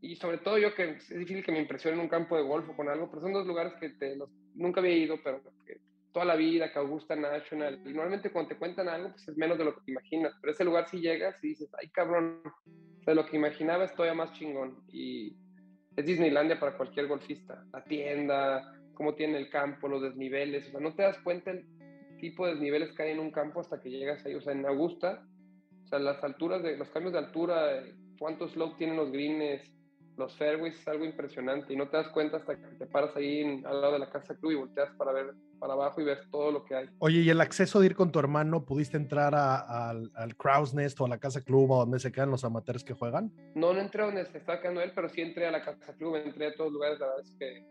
[SPEAKER 4] y sobre todo yo que es difícil que me impresione en un campo de golf o con algo, pero son dos lugares que te, los, nunca había ido, pero toda la vida, que Augusta National, y normalmente cuando te cuentan algo, pues es menos de lo que te imaginas, pero ese lugar si llegas y dices, ay cabrón, de lo que imaginaba es todavía más chingón, y es Disneylandia para cualquier golfista. La tienda, cómo tiene el campo, los desniveles, o sea, no te das cuenta el tipo de desniveles que hay en un campo hasta que llegas ahí, o sea, en Augusta, o sea, las alturas, de los cambios de altura, eh, cuántos slope tienen los greens, los fairways, es algo impresionante y no te das cuenta hasta que te paras ahí en- al lado de la casa club y volteas para ver para abajo y ves todo lo que hay.
[SPEAKER 2] Oye, ¿y el acceso de ir con tu hermano? ¿Pudiste entrar a- al, al Crow's Nest o a la casa club o donde se quedan los amateurs que juegan?
[SPEAKER 4] No, no entré donde se estaba quedando él, pero sí entré a la casa club, entré a todos los lugares, la verdad es que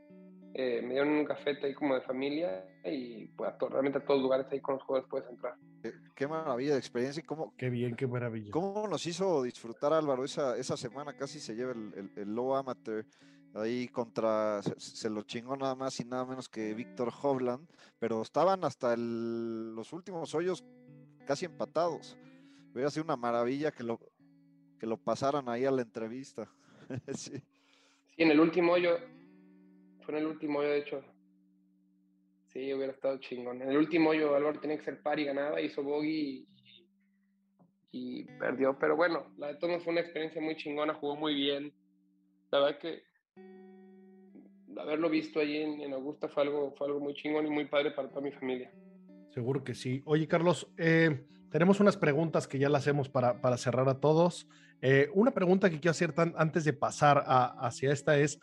[SPEAKER 4] eh, me dieron un cafete ahí como de familia y pues, a to- realmente a todos los lugares ahí con los jugadores puedes entrar.
[SPEAKER 5] Qué, qué maravilla de experiencia y cómo,
[SPEAKER 2] Qué bien, qué maravilla.
[SPEAKER 5] cómo nos hizo disfrutar Álvaro esa, esa semana. Casi se lleva el, el- el low amateur ahí contra, se, se lo chingó nada más y nada menos que Víctor Hovland, pero estaban hasta el- los últimos hoyos casi empatados. Hubiera sido una maravilla que lo, que lo pasaran ahí a la entrevista. (laughs) sí.
[SPEAKER 4] Sí, en el último hoyo, en el último hoyo de hecho. Sí, hubiera estado chingón. En el último hoyo Álvaro tenía que ser par y ganaba, hizo bogey y, perdió. Pero bueno, la de todos fue una experiencia muy chingona, jugó muy bien. La verdad que haberlo visto allí en, en Augusta fue algo, fue algo muy chingón y muy padre para toda mi familia.
[SPEAKER 2] Seguro que sí. Oye, Carlos, eh, tenemos unas preguntas que ya las hacemos para, para cerrar a todos. Eh, una pregunta que quiero hacer tan- antes de pasar a- hacia esta es,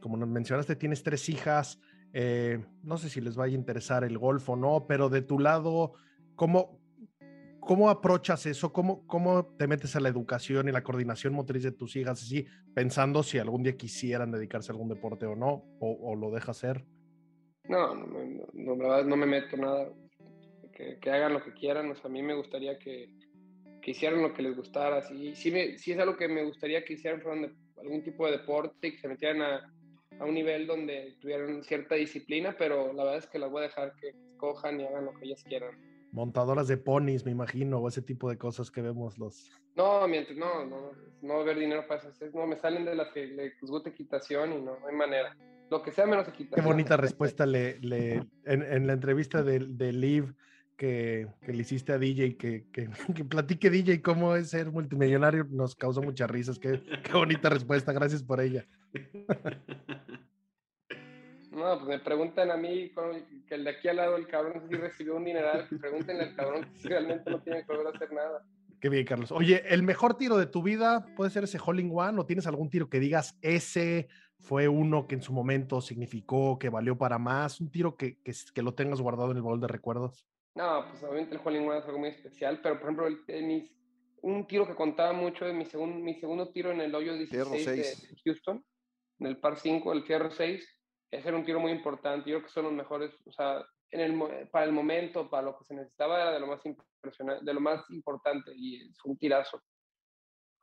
[SPEAKER 2] como nos mencionaste, tienes tres hijas. eh, no sé si les vaya a interesar el golf o no, pero de tu lado, ¿cómo, cómo aprochas eso? ¿Cómo, ¿Cómo te metes a la educación y la coordinación motriz de tus hijas? Así, pensando si algún día quisieran dedicarse a algún deporte o no, o, lo deja hacer.
[SPEAKER 4] No, no, no, la verdad no me meto nada. Que, que hagan lo que quieran. A mí me gustaría que, que hicieran lo que les gustara. Sí, sí, sí es algo que me gustaría que hicieran algún tipo de deporte y que se metieran a, a un nivel donde tuvieran cierta disciplina, pero la verdad es que las voy a dejar que escojan y hagan lo que ellas quieran.
[SPEAKER 2] Montadoras de ponis, me imagino, o ese tipo de cosas que vemos los...
[SPEAKER 4] No, mientras no, no, no va a haber dinero para eso. No, me salen de las que les gusta equitación y no, no hay manera. Lo que sea menos
[SPEAKER 2] Qué
[SPEAKER 4] equitación.
[SPEAKER 2] bonita respuesta le, le- en, en la entrevista de, de Liv que, que le hiciste a DJ, que, que, (laughs) que platique DJ cómo es ser multimillonario, nos causó muchas risas. Qué, qué bonita respuesta, gracias por ella. (laughs)
[SPEAKER 4] No, pues me preguntan a mí, que el de aquí al lado, el cabrón, si recibió un dineral, pregúntenle al cabrón si realmente no tiene que volver a hacer nada.
[SPEAKER 2] Qué bien, Carlos. Oye, ¿el mejor tiro de tu vida puede ser ese Hole in One o tienes algún tiro que digas ese fue uno que en su momento significó, que valió para más? Un tiro que, que, que lo tengas guardado en el baúl de recuerdos.
[SPEAKER 4] No, pues obviamente el Hole in One es algo muy especial, pero por ejemplo el tenis, un tiro que contaba mucho de mi, segun- mi segundo tiro en el hoyo 16 de. Houston, en el par 5, el fierro 6, ese era un tiro muy importante, yo creo que son los mejores, o sea, en el, para el momento, para lo que se necesitaba, era de lo más impresionante, de lo más importante, y fue un tirazo.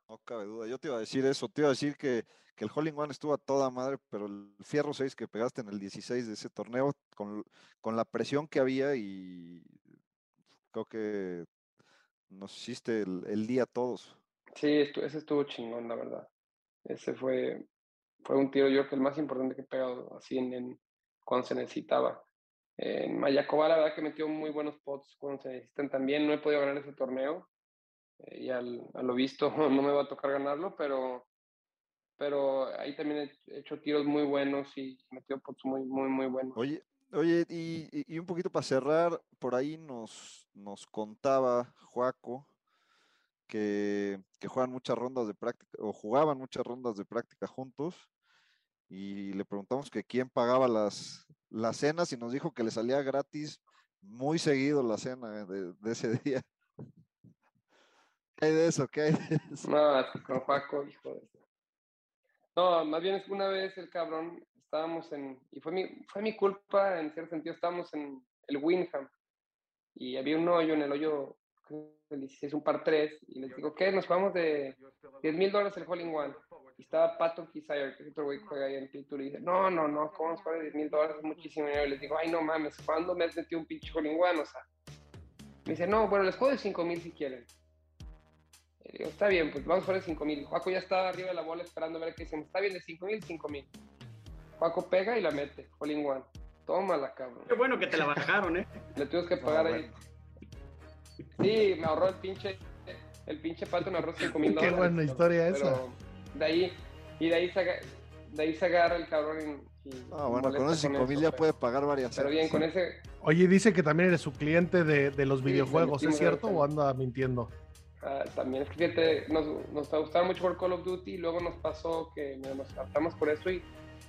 [SPEAKER 5] No cabe duda. Yo te iba a decir eso. Te iba a decir que, que el Hole in One estuvo a toda madre, pero el Fierro 6 que pegaste en el 16 de ese torneo, con, con la presión que había y creo que nos hiciste el, el día a todos.
[SPEAKER 4] Sí, ese estuvo chingón, la verdad. Ese fue, fue un tiro, yo creo que el más importante que he pegado así en, cuando se necesitaba. En Mayacoba, la verdad que metió muy buenos pots cuando se necesitan también. No he podido ganar ese torneo. eh, y al, a lo visto (laughs) no me va a tocar ganarlo, pero, pero ahí también he hecho tiros muy buenos y metido pots muy, muy, muy buenos.
[SPEAKER 5] Oye, oye, y, y- un poquito para cerrar, por ahí nos, nos contaba Joaco que, que juegan muchas rondas de práctica, o jugaban muchas rondas de práctica juntos, y le preguntamos que quién pagaba las, las cenas y nos dijo que le salía gratis muy seguido la cena de, ese (laughs) día. ¿Qué hay de eso? ¿Qué hay de (laughs) eso?
[SPEAKER 4] No, es con Juaco, hijo de... No, más bien es que una vez el cabrón, estábamos en, y fue mi, fue mi culpa en cierto sentido, estábamos en el Winham y había un hoyo en el hoyo, 16, un par 3, y les digo, ¿qué? Nos vamos de 10 mil dólares el Hole in One. Y estaba Patton Kisire, que es otro güey que juega ahí en Tour, y dice, no, no, no, ¿cómo nos paga 10 mil dólares? Es muchísimo dinero. Y les digo, ay, no mames, ¿cuándo me has metido un pinche Hole in One? O sea, me dice, no, bueno, les puedo de 5 mil si quieren. Y digo, está bien, pues vamos a poner 5 mil. Juaco ya estaba arriba de la bola esperando a ver qué dicen. Está bien, de 5 mil, 5 mil. Juaco pega y la mete, all in one. Tómala, cabrón.
[SPEAKER 3] Qué bueno que te la bajaron, ¿eh?
[SPEAKER 4] Le tuvimos que pagar ahí. Sí, me ahorró el pinche, el pinche pato me ahorró 5 mil (laughs)
[SPEAKER 2] Qué
[SPEAKER 4] dólares.
[SPEAKER 2] buena historia
[SPEAKER 4] pero
[SPEAKER 2] esa.
[SPEAKER 4] De ahí, y de ahí saca- de ahí se agarra el cabrón y, y
[SPEAKER 5] Ah, bueno, con esos 5 mil ya puede pagar varias.
[SPEAKER 4] Pero bien, con ese,
[SPEAKER 2] Oye, dice que también eres su cliente de, de los
[SPEAKER 4] Sí,
[SPEAKER 2] videojuegos, ¿es cierto o anda mintiendo?
[SPEAKER 4] Ah, también es que fíjate, nos, nos gustaba mucho por Call of Duty y luego nos pasó que mira, nos adaptamos por eso y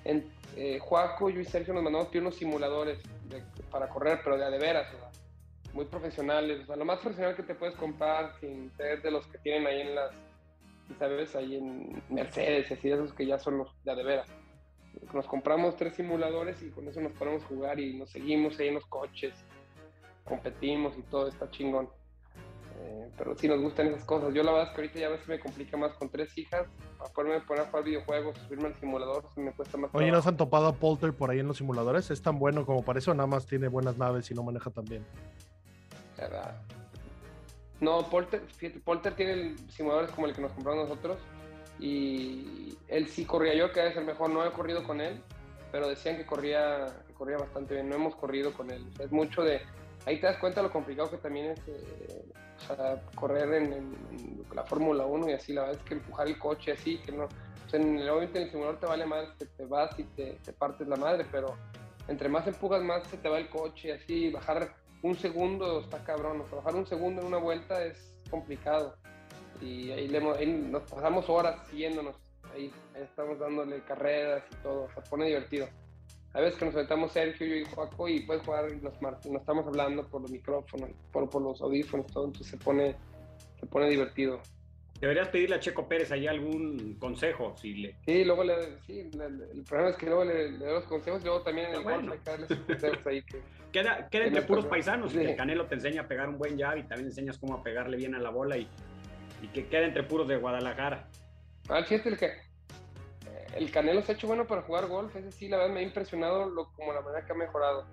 [SPEAKER 4] en eh, Juaco, yo y Sergio nos mandamos pedir unos simuladores de- para correr, pero de a de veras, o sea, muy profesionales, o sea, lo más profesional que te puedes comprar sin ser de los que tienen ahí en las, ¿sabes? Ahí en Mercedes así, esos que ya son los de a de veras. Nos compramos tres simuladores y con eso nos podemos jugar y nos seguimos ahí en los coches, competimos y todo está chingón. Eh, pero sí nos gustan esas cosas. Yo la verdad es que ahorita ya a veces me complica más con tres hijas. Para poderme poner a jugar videojuegos, subirme al simulador, se me cuesta más.
[SPEAKER 2] Oye, ¿no se han topado a Polter por ahí en los simuladores? ¿Es tan bueno como parece o nada más tiene buenas naves y no maneja tan bien?
[SPEAKER 4] ¿Verdad? No, Polter, Polter tiene simuladores como el que nos compramos nosotros. Y él sí corría. Yo que es el mejor, no he corrido con él, pero decían que corría, que corría bastante bien. No hemos corrido con él. O es mucho de. Ahí te das cuenta lo complicado que también es eh, correr en, la Fórmula 1 y así. La verdad es que empujar el coche así, que no. O sea, en el, obviamente en el simulador te vale madre que te vas y te, te partes la madre, pero entre más empujas, más se te va el coche, así, bajar un segundo está cabrón, o sea, bajar un segundo en una vuelta es complicado. Y ahí, le ahí nos pasamos horas siguiéndonos, ahí, ahí estamos dándole carreras y todo, o sea, pone divertido. A veces que nos sentamos Sergio, yo y Joaco y puedes jugar y nos, mar- nos estamos hablando por los micrófonos, por, por los audífonos, todo, entonces se pone, se pone divertido.
[SPEAKER 3] Deberías pedirle a Checo Pérez ahí algún consejo, si le...
[SPEAKER 4] Sí, luego le, sí, le- el problema es que luego le, le doy los consejos y luego también en el
[SPEAKER 3] bueno.
[SPEAKER 4] golf hay que darle sus consejos ahí que...
[SPEAKER 3] Queda, queda entre puros paisanos, y que el Canelo te enseña a pegar un buen jab y también enseñas cómo a pegarle bien a la bola y, y que queda entre puros de Guadalajara.
[SPEAKER 4] Ah, fíjate el que el Canelo se ha hecho bueno para jugar golf, ese sí, la verdad me ha impresionado lo, como la manera que ha mejorado.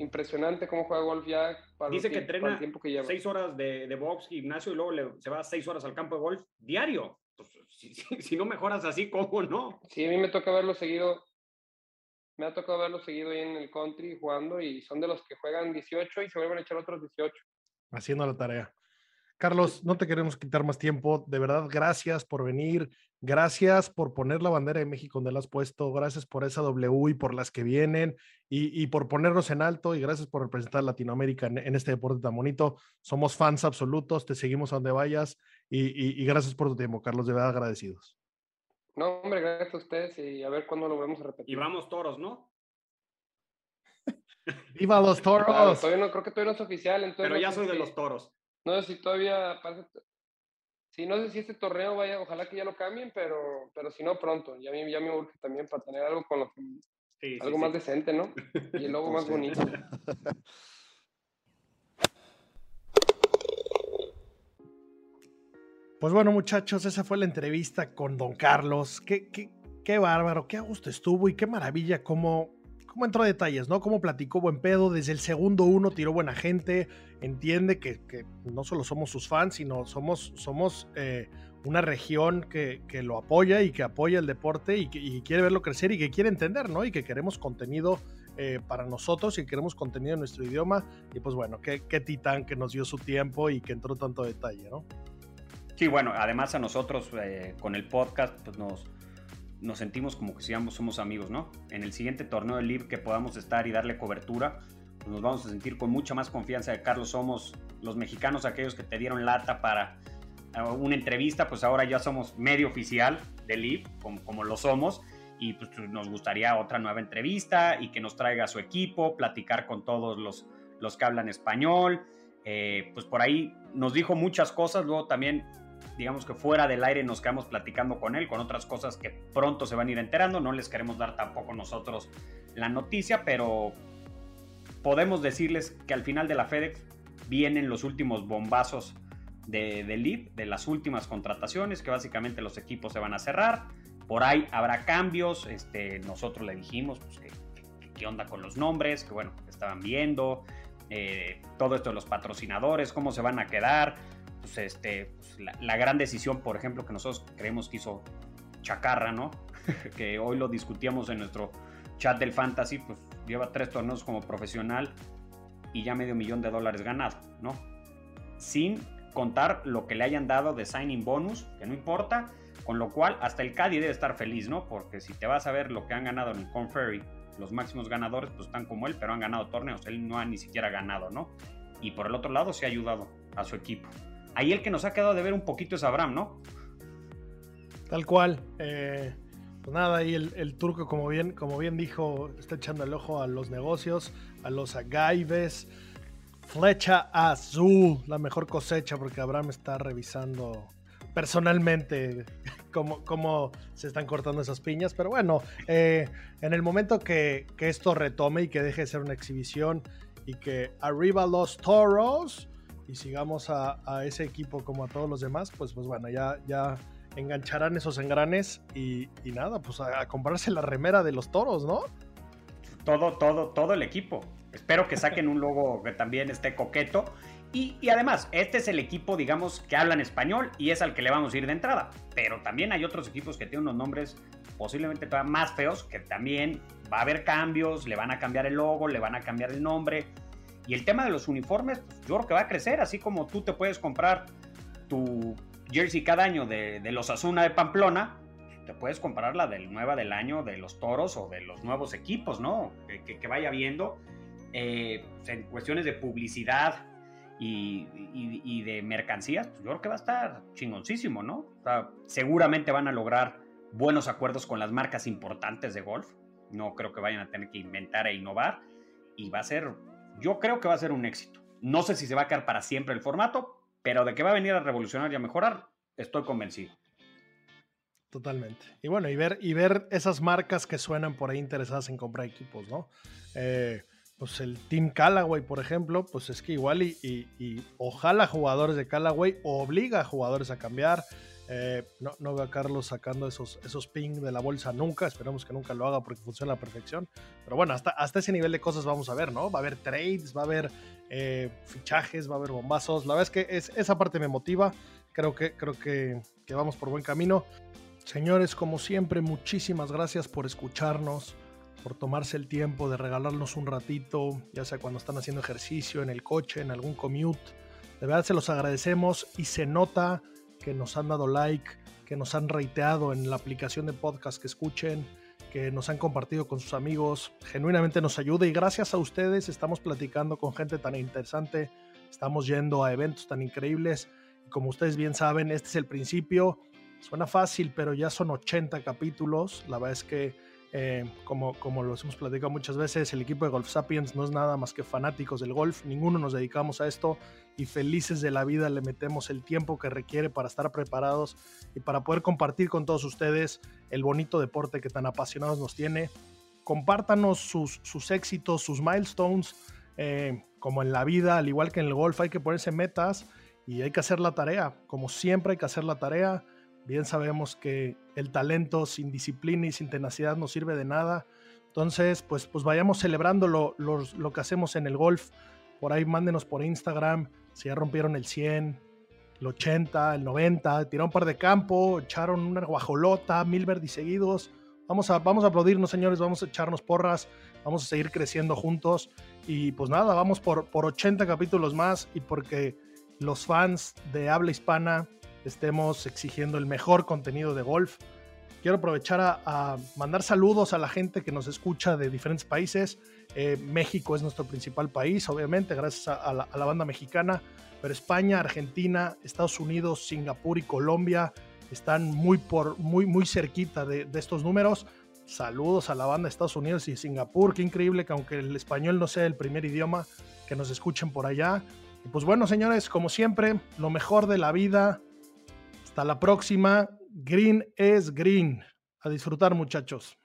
[SPEAKER 4] Impresionante cómo juega golf ya para,
[SPEAKER 3] Dice
[SPEAKER 4] el
[SPEAKER 3] que entrena
[SPEAKER 4] el tiempo que lleva.
[SPEAKER 3] seis horas de, de box, gimnasio y luego le- se va seis horas al campo de golf diario. Pues, si, si- si no mejoras así, ¿cómo no?
[SPEAKER 4] Sí, a mí me toca verlo seguido. Me ha tocado verlo seguido ahí en el country jugando y son de los que juegan 18 y se vuelven a echar otros 18.
[SPEAKER 2] haciendo la tarea. Carlos, no te queremos quitar más tiempo. De verdad, gracias por venir. Gracias por poner la bandera de México donde la has puesto. Gracias por esa W y por las que vienen y, y por ponernos en alto. Y gracias por representar a Latinoamérica en, en este deporte tan bonito. Somos fans absolutos. Te seguimos a donde vayas. Y, y- y gracias por tu tiempo, Carlos. De verdad, agradecidos.
[SPEAKER 4] No, hombre, gracias a ustedes y a ver cuándo lo vamos a repetir.
[SPEAKER 3] Y vamos toros, ¿no? (laughs)
[SPEAKER 2] ¡Viva los
[SPEAKER 4] Claro,
[SPEAKER 2] toros!
[SPEAKER 4] todavía no, creo que todavía no es oficial, entonces
[SPEAKER 3] Pero
[SPEAKER 4] no
[SPEAKER 3] ya
[SPEAKER 4] sé
[SPEAKER 3] soy de los toros.
[SPEAKER 4] No sé si todavía parece- Sí, no sé si este torneo vaya, ojalá que ya lo cambien, pero, pero si no, pronto. Ya, me- ya me urge también para tener algo con lo que-
[SPEAKER 3] Sí,
[SPEAKER 4] algo
[SPEAKER 3] sí.
[SPEAKER 4] más decente, ¿no? Y el logo más
[SPEAKER 5] Sí.
[SPEAKER 4] bonito.
[SPEAKER 2] Pues bueno, muchachos, esa fue la entrevista con Don Carlos. Qué, qué, qué bárbaro, qué a gusto estuvo y qué maravilla cómo, cómo entró a detalles, ¿no? Cómo platicó buen pedo. Desde el segundo uno tiró buena gente. Entiende que, no solo somos sus fans, sino somos, somos eh, una región que, que lo apoya y que apoya el deporte y quiere verlo crecer y que quiere entender, ¿no? Y que queremos contenido eh, para nosotros y queremos contenido en nuestro idioma. Y pues bueno, qué, qué titán que nos dio su tiempo y que entró tanto detalle, ¿no?
[SPEAKER 3] Sí, bueno, además a nosotros eh, con el podcast pues nos, nos sentimos como que seamos, somos amigos, ¿no? En el siguiente torneo de Live que podamos estar y darle cobertura, pues nos vamos a sentir con mucha más confianza de Carlos. Somos los mexicanos aquellos que te dieron lata para eh, una entrevista, pues ahora ya somos medio oficial de Live, como, como lo somos. Y pues nos gustaría otra nueva entrevista y que nos traiga su equipo, platicar con todos los, los que hablan español. Eh, pues por ahí nos dijo muchas cosas, luego también digamos que fuera del aire nos quedamos platicando con él, con otras cosas que pronto se van a ir enterando. No les queremos dar tampoco nosotros la noticia, pero podemos decirles que al final de la FedEx vienen los últimos bombazos de, de de las últimas contrataciones, que básicamente los equipos se van a cerrar. Por ahí habrá cambios. Este, nosotros le dijimos pues, que, qué onda con los nombres, que bueno, estaban viendo. eh, todo esto de los patrocinadores, cómo se van a quedar pues, este, pues, la, gran decisión, por ejemplo, que nosotros creemos que hizo Chacarra, ¿no? (laughs) que hoy lo discutíamos en nuestro chat del Fantasy, pues lleva tres torneos como profesional y ya medio millón de dólares ganado, ¿no? Sin contar lo que le hayan dado de signing bonus, que no importa, Con lo cual, hasta el Cádiz debe estar feliz, ¿no? Porque si te vas a ver lo que han ganado en el Conferry, los máximos ganadores pues están como él, pero han ganado torneos. Él no ha ni siquiera ganado, ¿no? Y por el otro lado se ha ayudado a su equipo. Ahí el que nos ha quedado de ver un poquito es Abraham, ¿no?
[SPEAKER 2] Tal cual. Eh, pues nada, ahí el, turco, como bien, como bien dijo, está echando el ojo a los negocios, a los agaives. Flecha azul, la mejor cosecha, porque Abraham está revisando personalmente (laughs) cómo, cómo se están cortando esas piñas. Pero bueno, eh, en el momento que, esto retome y que deje de ser una exhibición y que arriba los toros y sigamos a, ese equipo como a todos los demás, pues, pues bueno, ya, ya engancharán esos engranes y, nada, pues a, comprarse la remera de los toros, ¿no?
[SPEAKER 3] Todo, todo, todo el equipo. Espero que saquen un logo que también esté coqueto. Y, y, además, este es el equipo, digamos, que habla en español y es al que le vamos a ir de entrada. Pero también hay otros equipos que tienen unos nombres posiblemente más feos, que también va a haber cambios, le van a cambiar el logo, le van a cambiar el nombre. Y el tema de los uniformes, pues, yo creo que va a crecer, así como tú te puedes comprar tu jersey cada año de, los Asuna de Pamplona, te puedes comprar la del nueva del año de los toros o de los nuevos equipos, ¿no? Que, vaya viendo. Eh, en cuestiones de publicidad y, de mercancías, pues yo creo que va a estar chingoncísimo, ¿no? seguramente van a lograr buenos acuerdos con las marcas importantes de golf. No creo que vayan a tener que inventar e innovar. Y va a ser, yo creo que va a ser un éxito. No sé si se va a quedar para siempre el formato, pero de que va a venir a revolucionar y a mejorar, estoy convencido.
[SPEAKER 2] Totalmente. Y bueno, y ver, y ver esas marcas que suenan por ahí interesadas en comprar equipos, ¿no? Eh, pues el Team Callaway, por ejemplo, pues es que igual y, ojalá jugadores de Callaway obliga a jugadores a cambiar. Eh, no, no, veo a Carlos sacando esos, esos ping de la bolsa nunca, esperamos que nunca lo haga porque funciona a la perfección. Pero bueno, hasta, hasta ese nivel de cosas vamos a ver, ¿no? Va a haber trades, va a haber eh, fichajes, va a haber bombazos. La verdad es que es, esa parte me motiva. Creo que, creo que, que vamos por buen camino. Señores, como siempre, muchísimas gracias por escucharnos, por tomarse el tiempo de regalarnos un ratito, ya sea cuando están haciendo ejercicio, en el coche, en algún commute. De verdad se los agradecemos y se nota que nos han dado like, que nos han reiteado en la aplicación de podcast que escuchen que nos han compartido con sus amigos. Genuinamente nos ayuda y gracias a ustedes estamos platicando con gente tan interesante, estamos yendo a eventos tan increíbles. Y como ustedes bien saben, este es el principio. Suena fácil, pero ya son 80 capítulos. La verdad es que eh, como, como los hemos platicado muchas veces, el equipo de Golf Sapiens no es nada más que fanáticos del golf, ninguno nos dedicamos a esto y felices de la vida le metemos el tiempo que requiere para estar preparados y para poder compartir con todos ustedes el bonito deporte que tan apasionados nos tiene. Compártanos sus, sus éxitos, sus milestones, eh, como en la vida, al igual que en el golf, hay que ponerse metas y hay que hacer la tarea, como siempre hay que hacer la tarea Bien sabemos que el talento sin disciplina y sin tenacidad no sirve de nada. Entonces, pues, pues vayamos celebrando lo, lo, que hacemos en el golf. Por ahí mándenos por Instagram si ya rompieron el 100, el 80, el 90, tiraron un par de campo, echaron una guajolota, mil verdes seguidos. Vamos a, vamos a aplaudirnos, señores, vamos a echarnos porras, vamos a seguir creciendo juntos. Y pues nada, vamos por, por 80 capítulos más y porque los fans de habla hispana estemos exigiendo el mejor contenido de golf. Quiero aprovechar a, mandar saludos a la gente que nos escucha de diferentes países. Eh, México es nuestro principal país, obviamente, gracias a, la, banda mexicana, pero España, Argentina, Estados Unidos, Singapur y Colombia están muy, por, muy, muy cerquita de, estos números. Saludos a la banda de Estados Unidos y Singapur. Qué increíble que aunque el español no sea el primer idioma, que nos escuchen por allá. Pues bueno, señores, como siempre, lo mejor de la vida, hasta la próxima. Green es green. A disfrutar, muchachos.